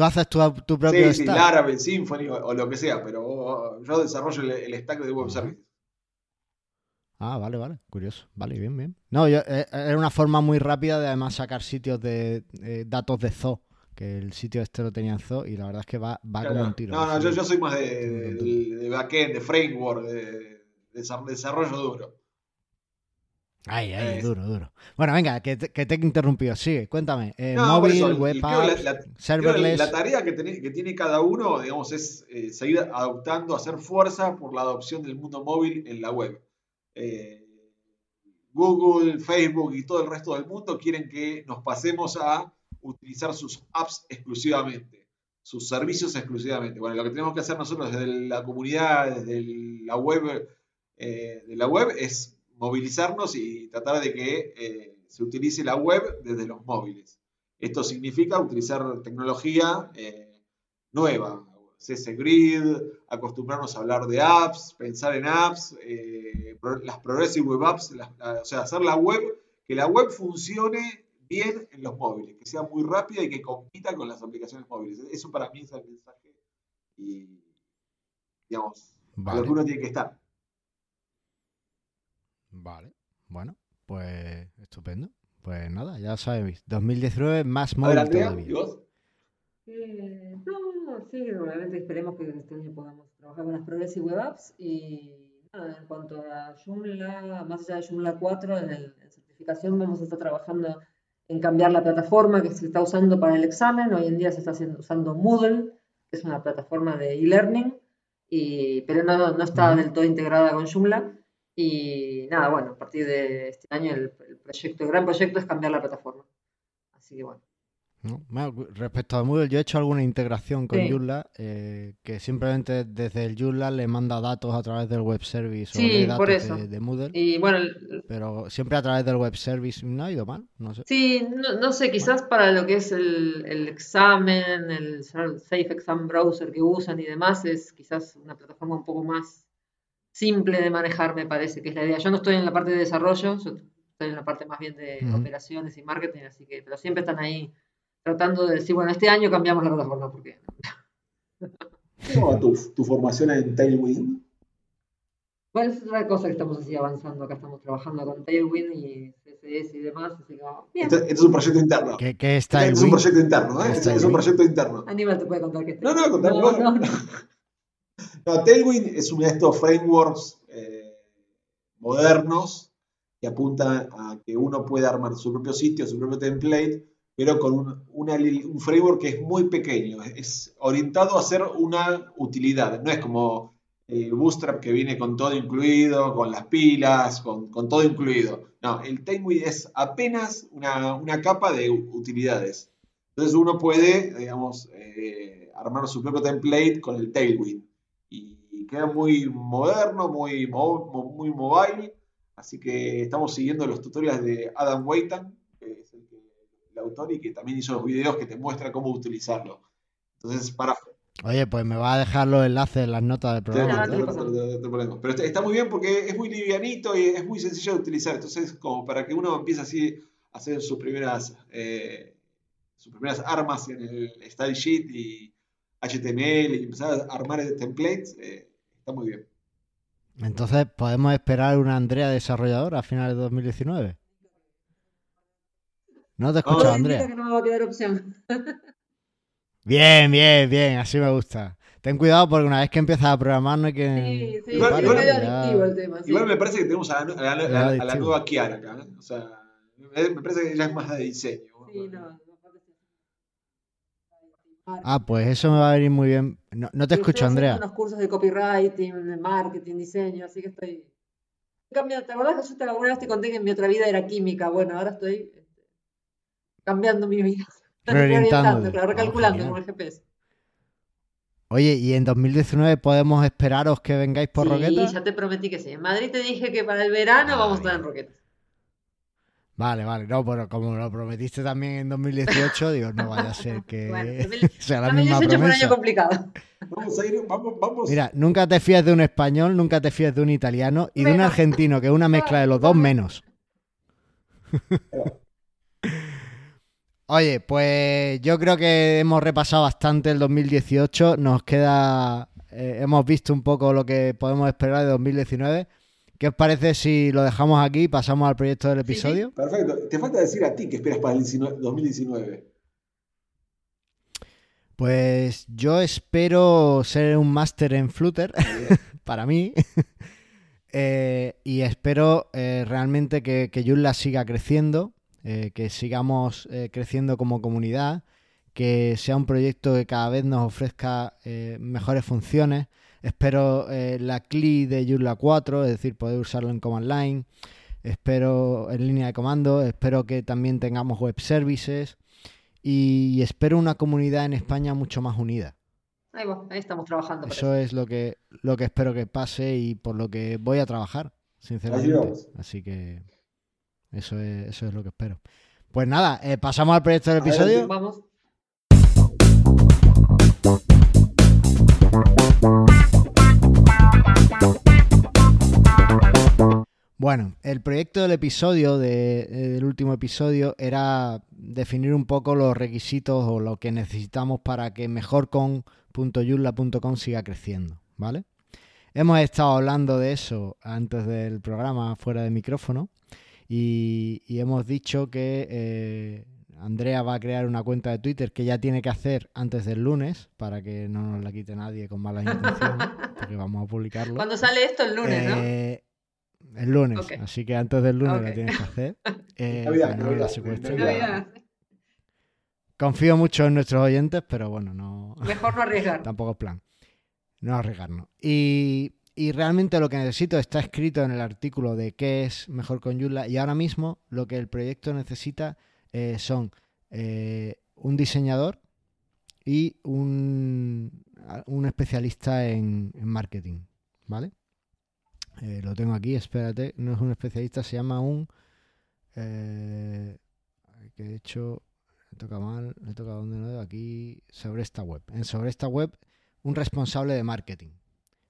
Tú haces tu, tu propio sí, stack. Sí, Laravel, Symfony o, lo que sea, pero yo desarrollo el, stack de web services. Ah, vale, vale, curioso. Vale, bien, bien. No, yo, eh, era una forma muy rápida de además sacar sitios de eh, datos de Zoo, que el sitio este lo tenía en Zoo y la verdad es que va, va como un tiro. No, no, yo, soy más de, de, backend, de framework, de, desarrollo duro. Ay, ay, duro, duro. Bueno, venga, que te, que te he interrumpido. Sigue, cuéntame. Eh, móvil, web apps, la, serverless. La tarea que, que, tiene cada uno, digamos, es seguir adoptando, hacer fuerza por la adopción del mundo móvil en la web. Eh, Google, Facebook y todo el resto del mundo quieren que nos pasemos a utilizar sus apps exclusivamente, sus servicios exclusivamente. Bueno, lo que tenemos que hacer nosotros desde la comunidad, desde la web, eh, de la web es movilizarnos y tratar de que eh, se utilice la web desde los móviles. Esto significa utilizar tecnología nueva, CS Grid, acostumbrarnos a hablar de apps, pensar en apps, eh, las Progressive Web Apps, o sea, hacer la web, que la web funcione bien en los móviles, que sea muy rápida y que compita con las aplicaciones móviles. Eso para mí es el mensaje y, digamos, a lo que uno tiene que estar. Vale, bueno, pues estupendo. Pues nada, ya sabéis, 2019 más móvil todavía. ¿Y vos? Eh, no, sí, obviamente esperemos que este año podamos trabajar con las Progressive Web Apps y nada, en cuanto a Joomla, más allá de Joomla 4, en, el, certificación vamos a estar trabajando en cambiar la plataforma que se está usando para el examen. Hoy en día se está usando Moodle, que es una plataforma de e-learning, pero no, no está del todo integrada con Joomla. Y nada, bueno, a partir de este año el, el proyecto, el gran proyecto es cambiar la plataforma. Así que bueno. ¿no? Bueno, respecto a Moodle, yo he hecho alguna integración con Sí. Joomla eh, que simplemente desde el Joomla le manda datos a través del web service o Sí, datos eso. de, de Moodle, Y bueno, el- pero siempre a través del web service no ha ido mal, no sé. sí, no, no sé, quizás para lo que es el, el examen, el Safe Exam Browser que usan y demás, es quizás una plataforma un poco más simple de manejar, me parece que es la idea. Yo no estoy en la parte de desarrollo, yo estoy en la parte más bien de Ujú. operaciones y marketing, así que, pero siempre están ahí tratando de decir, bueno, este año cambiamos la plataforma, porque ¿Cómo va tu, tu formación en Tailwind? Bueno, es otra cosa que estamos así avanzando. Acá estamos trabajando con Tailwind y CSS y demás, así que vamos. Bien. Este, este es un proyecto interno. ¿Qué, qué está Este el es un proyecto interno, ¿eh? ¿Qué Este está es un proyecto interno. Aníbal te puede contar que No, no, contame no, no, no. No, Tailwind es uno de estos frameworks eh, modernos que apuntan a que uno puede armar su propio sitio, su propio template, pero con un, una un framework que es muy pequeño. Es orientado a hacer una utilidad. No es como el Bootstrap que viene con todo incluido, con las pilas, con, con todo incluido. No, el Tailwind es apenas una, una capa de utilidades. Entonces uno puede, digamos, eh, armar su propio template con el Tailwind. Queda muy moderno, muy, muy mobile. Así que estamos siguiendo los tutoriales de Adam Weitan, que es el, el autor y que también hizo los videos que te muestra cómo utilizarlo. Entonces, para... Oye, pues me va a dejar los enlaces en las notas del programa. ponemos. Pero está, está muy bien porque es muy livianito y es muy sencillo de utilizar. Entonces, como para que uno empiece así a hacer sus primeras, eh, sus primeras armas en el style sheet y HTML y empezar a armar templates, eh, está muy bien. Entonces, ¿podemos esperar una Andrea desarrolladora a finales de 2019? No te escucho, No, Todo Andrea. que no me va a quedar opción. Bien, bien, bien, así me gusta. Ten cuidado porque una vez que empiezas a programar no hay que... Sí, sí, Igual- es igual- medio ya- adictivo el tema. sí. Igual me parece que tenemos a la, a la- a la- a la nueva Kiara acá. ¿eh? O sea, me parece que ya es más de diseño. Sí, no, no. Ah, pues eso me va a venir muy bien. No, no te Sí, escucho, Andrea. unos cursos de copywriting, de marketing, diseño, así que estoy cambiando. ¿Te acordás que yo te, alguna vez te conté que en mi otra vida era química? Bueno, ahora estoy este, cambiando mi vida. Reorientándote. claro, Ah, recalculando con el GPS. Oye, ¿y en 2019 podemos esperaros que vengáis por Sí, Roqueta? ya te prometí que sí. En Madrid te dije que para el verano Ah, vamos a estar en. Roqueta. Vale, vale. No, pero como lo prometiste también en 2018, digo, no vaya a ser que Bueno, 2000 sea la misma 2018 fue un año promesa. complicado. Vamos a ir, vamos, vamos. Mira, nunca te fíes de un español, nunca te fíes de un italiano y de un argentino, que es una mezcla de los dos menos. Oye, pues yo creo que hemos repasado bastante el 2018. Nos queda. eh, hemos visto un poco lo que podemos esperar de 2019. ¿Qué os parece si lo dejamos aquí y pasamos al proyecto del Sí, sí. episodio? Perfecto. Te falta decir a ti que esperas para el 19 2019. Pues yo espero ser un máster en Flutter, para mí. Eh, y espero eh, realmente que, que Joomla siga creciendo, eh, que sigamos eh, creciendo como comunidad, que sea un proyecto que cada vez nos ofrezca eh, mejores funciones. Espero eh, la CLI de Joomla 4, es decir, poder usarlo en command line. Espero en línea de comando, espero que también tengamos web services y espero una comunidad en España mucho más unida. Ahí va, ahí estamos trabajando. Eso es lo que, lo que espero que pase y por lo que voy a trabajar, sinceramente. Así que eso es, eso es lo que espero. Pues nada, eh, pasamos al proyecto del episodio. Vamos. Bueno, el proyecto del episodio, de- eh, del último episodio, era definir un poco los requisitos o lo que necesitamos para que mejorcon.yula.com siga creciendo, ¿vale? Hemos estado hablando de eso antes del programa, fuera de micrófono, y, y hemos dicho que eh, Andrea va a crear una cuenta de Twitter que ya tiene que hacer antes del lunes, para que no nos la quite nadie con malas intenciones, porque vamos a publicarlo. Cuando sale esto el lunes, ¿no? El lunes, así que antes del lunes Ok. la tienes que hacer. eh, Navidad, no Navidad, la secuestren. Navidad. Navidad. Confío mucho en nuestros oyentes, pero bueno, no, Mejor no arriesgar. tampoco es plan. No arriesgarnos. Y, y realmente lo que necesito está escrito en el artículo de qué es mejor con Joomla y ahora mismo lo que el proyecto necesita eh, son eh, un diseñador y un, un especialista en, marketing, ¿vale? Eh, lo tengo aquí, espérate, no es un especialista, se llama un... Eh, que de hecho, le toca mal, le toca donde no aquí, sobre esta web. En sobre esta web, un responsable de marketing,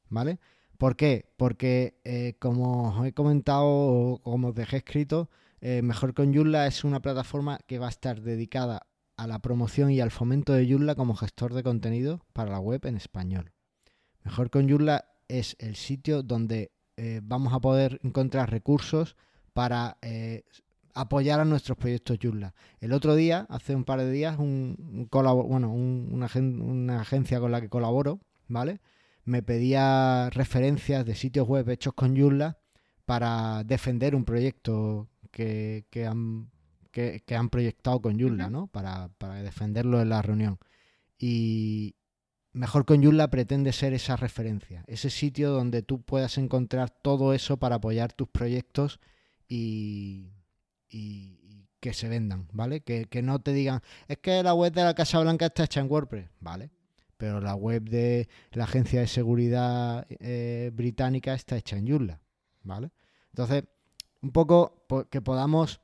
¿vale? ¿Por qué? Porque, eh, como os he comentado como os dejé escrito, Mejor con Joomla es una plataforma que va a estar dedicada a la promoción y al fomento de Joomla como gestor de contenido para la web en español. Mejor con Joomla es el sitio donde eh, vamos a poder encontrar recursos para eh, apoyar a nuestros proyectos Joomla. El otro día, hace un par de días, un, bueno, una, una, agencia con la que colaboro, ¿vale? Me pedía referencias de sitios web hechos con Joomla para defender un proyecto que, que han que, han proyectado con Joomla, ¿no? Para, defenderlo en la reunión. Y mejor con Joomla pretende ser esa referencia, ese sitio donde tú puedas encontrar todo eso para apoyar tus proyectos y, que se vendan, ¿vale? Que, no te digan, es que la web de la Casa Blanca está hecha en WordPress, ¿vale? Pero la web de la agencia de seguridad eh, británica está hecha en Joomla, ¿vale? Entonces, un poco que podamos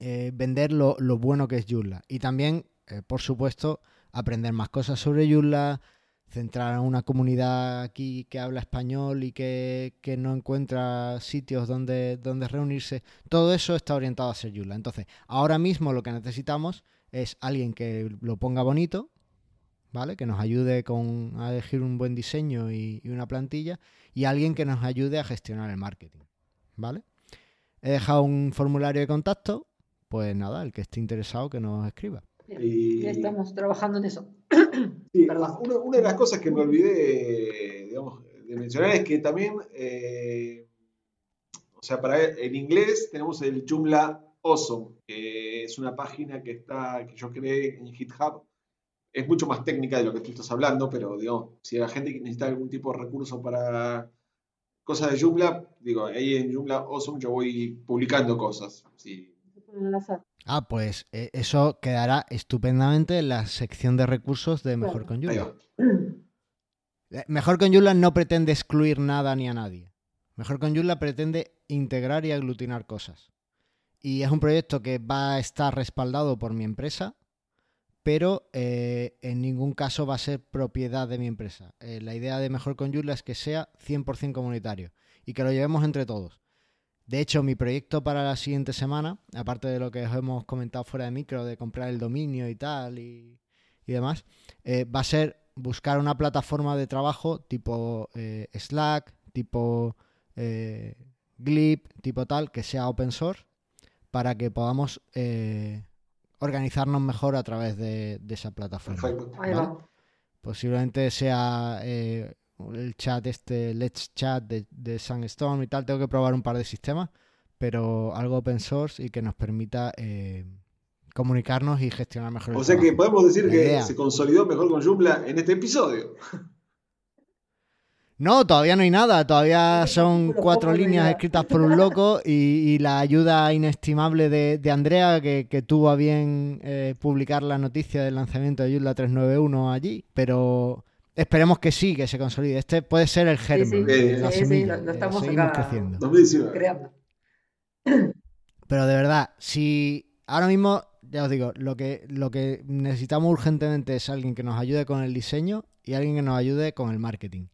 eh, vender lo, bueno que es Joomla. Y también, eh, por supuesto, aprender más cosas sobre Joomla, centrar a una comunidad aquí que habla español y que, no encuentra sitios donde, donde reunirse. Todo eso está orientado a ser Joomla. Entonces, ahora mismo lo que necesitamos es alguien que lo ponga bonito, ¿vale? Que nos ayude con, a elegir un buen diseño y, y una plantilla y alguien que nos ayude a gestionar el marketing, ¿vale? He dejado un formulario de contacto pues nada, el que esté interesado que nos escriba. Y... estamos trabajando en eso. una, de las cosas que me olvidé de mencionar es que también, eh, o sea, para en inglés tenemos el Joomla Awesome, que es una página que está, que yo creé en GitHub. Es mucho más técnica de lo que tú estás hablando, pero digamos, si la gente necesita algún tipo de recurso para cosas de Joomla, digo, ahí en Joomla Awesome yo voy publicando cosas. Sí, Ah, pues eh, eso quedará estupendamente en la sección de recursos de Mejor con. Eh, Mejor con no pretende excluir nada ni a nadie. Mejor con pretende integrar y aglutinar cosas. Y es un proyecto que va a estar respaldado por mi empresa, pero eh, en ningún caso va a ser propiedad de mi empresa. la idea de Mejor con es que sea 100% comunitario y que lo llevemos entre todos. De hecho, mi proyecto para la siguiente semana, aparte de lo que os hemos comentado fuera de micro, de comprar el dominio y tal y, demás, eh, va a ser buscar una plataforma de trabajo tipo eh, Slack, tipo eh, Glip, tipo tal, que sea open source, para que podamos organizarnos mejor a través de, esa plataforma. Posiblemente sea el chat este Let's Chat de, de Sunstorm y tal, tengo que probar un par de sistemas, pero algo open source y que nos permita eh, comunicarnos y gestionar mejor. O sea que podemos decir que se consolidó mejor con Joomla en este episodio. No, todavía no hay nada, todavía son cuatro líneas escritas por un loco y, la ayuda inestimable de, Andrea, que, tuvo a bien eh, publicar la noticia del lanzamiento de Joomla 391 allí, pero Esperemos que sí, que se consolide. Este puede ser el germen. Sí, sí, lo, estamos creciendo. Pero de verdad, si ahora mismo, ya os digo, lo que, lo que necesitamos urgentemente es alguien que nos ayude con el diseño y alguien que nos ayude con el marketing.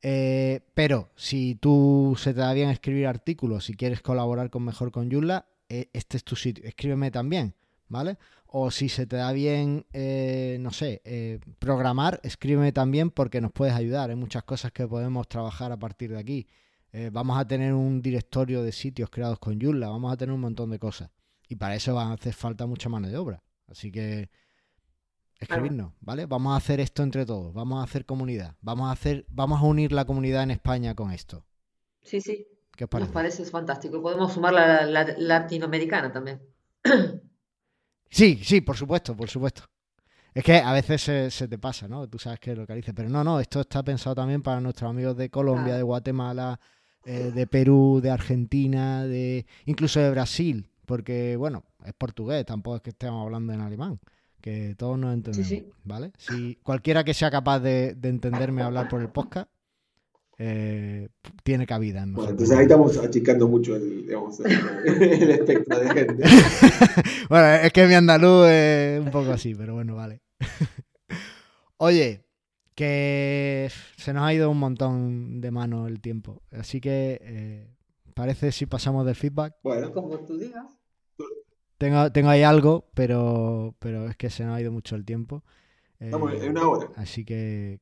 Eh, pero si tú se te da bien escribir artículos, si quieres colaborar con Mejor con Joomla, eh, este es tu sitio. Escríbeme también, ¿vale? O si se te da bien, eh, no sé, eh, programar, escríbeme también porque nos puedes ayudar. Hay muchas cosas que podemos trabajar a partir de aquí. Eh, vamos a tener un directorio de sitios creados con Joomla, vamos a tener un montón de cosas. Y para eso va a hacer falta mucha mano de obra. Así que escribirnos, ¿vale? Vamos a hacer esto entre todos, vamos a hacer comunidad, vamos a hacer, vamos a unir la comunidad en España con esto. Sí, sí. ¿Qué os parece? Nos parece fantástico. Podemos sumar la latinoamericana también. Sí, sí, por supuesto, por supuesto. Es que a veces se, te pasa, ¿no? Tú sabes que lo que dice, pero no, no, esto está pensado también para nuestros amigos de Colombia, de Guatemala, eh, de Perú, de Argentina, de incluso de Brasil, porque bueno, es portugués, tampoco es que estemos hablando en alemán, que todos nos entendemos, sí. ¿vale? Si cualquiera que sea capaz de, de entenderme hablar por el podcast eh, tiene cabida. En Bueno, Mejor entonces ahí estamos achicando mucho el, digamos, el, el espectro de gente. Bueno, es que mi andaluz es un poco así, pero bueno, vale. Oye, que se nos ha ido un montón de mano el tiempo, así que eh, parece si pasamos del feedback. Bueno, Como tú digas. Tengo, tengo ahí algo, pero, pero es que se nos ha ido mucho el tiempo. Eh, estamos en una hora. así que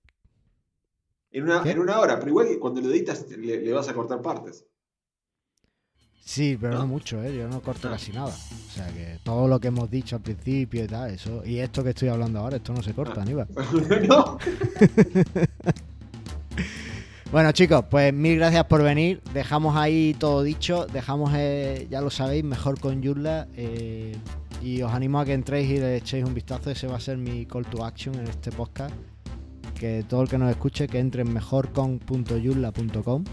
En una, en una hora, pero igual que cuando lo editas le, le vas a cortar partes. sí, pero no ¿No? mucho, ¿eh? yo no corto casi nada. O sea que todo lo que hemos dicho al principio y tal, eso. Y esto que estoy hablando ahora, esto no se corta, Ah. Aníbal. no, Bueno chicos, pues mil gracias por venir. Dejamos ahí todo dicho. Dejamos, eh, ya lo sabéis, mejor con Yurla. eh, y os animo a que entréis y le echéis un vistazo. Ese va a ser mi call to action en este podcast. Que todo el que nos escuche, que entre en mejorcon.yurla.com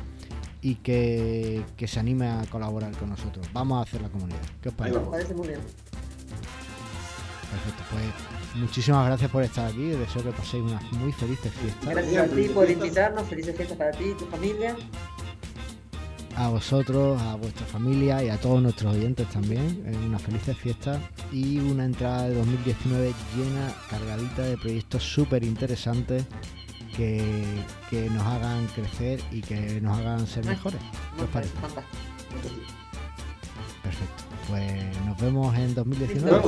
y que, que se anime a colaborar con nosotros. Vamos a hacer la comunidad. ¿Qué os Ahí. Parece muy bien. Perfecto, pues muchísimas gracias por estar aquí. Deseo que paséis unas muy felices fiestas. Gracias a ti por invitarnos. Felices fiestas para ti y tu familia. A vosotros, a vuestra familia y a todos nuestros oyentes también. eh, Unas felices fiestas y una entrada de 2019 llena, cargadita de proyectos súper interesantes que, que nos hagan crecer y que nos hagan ser mejores. ¿Qué os parece? Perfecto. Pues nos vemos en Nos 2019.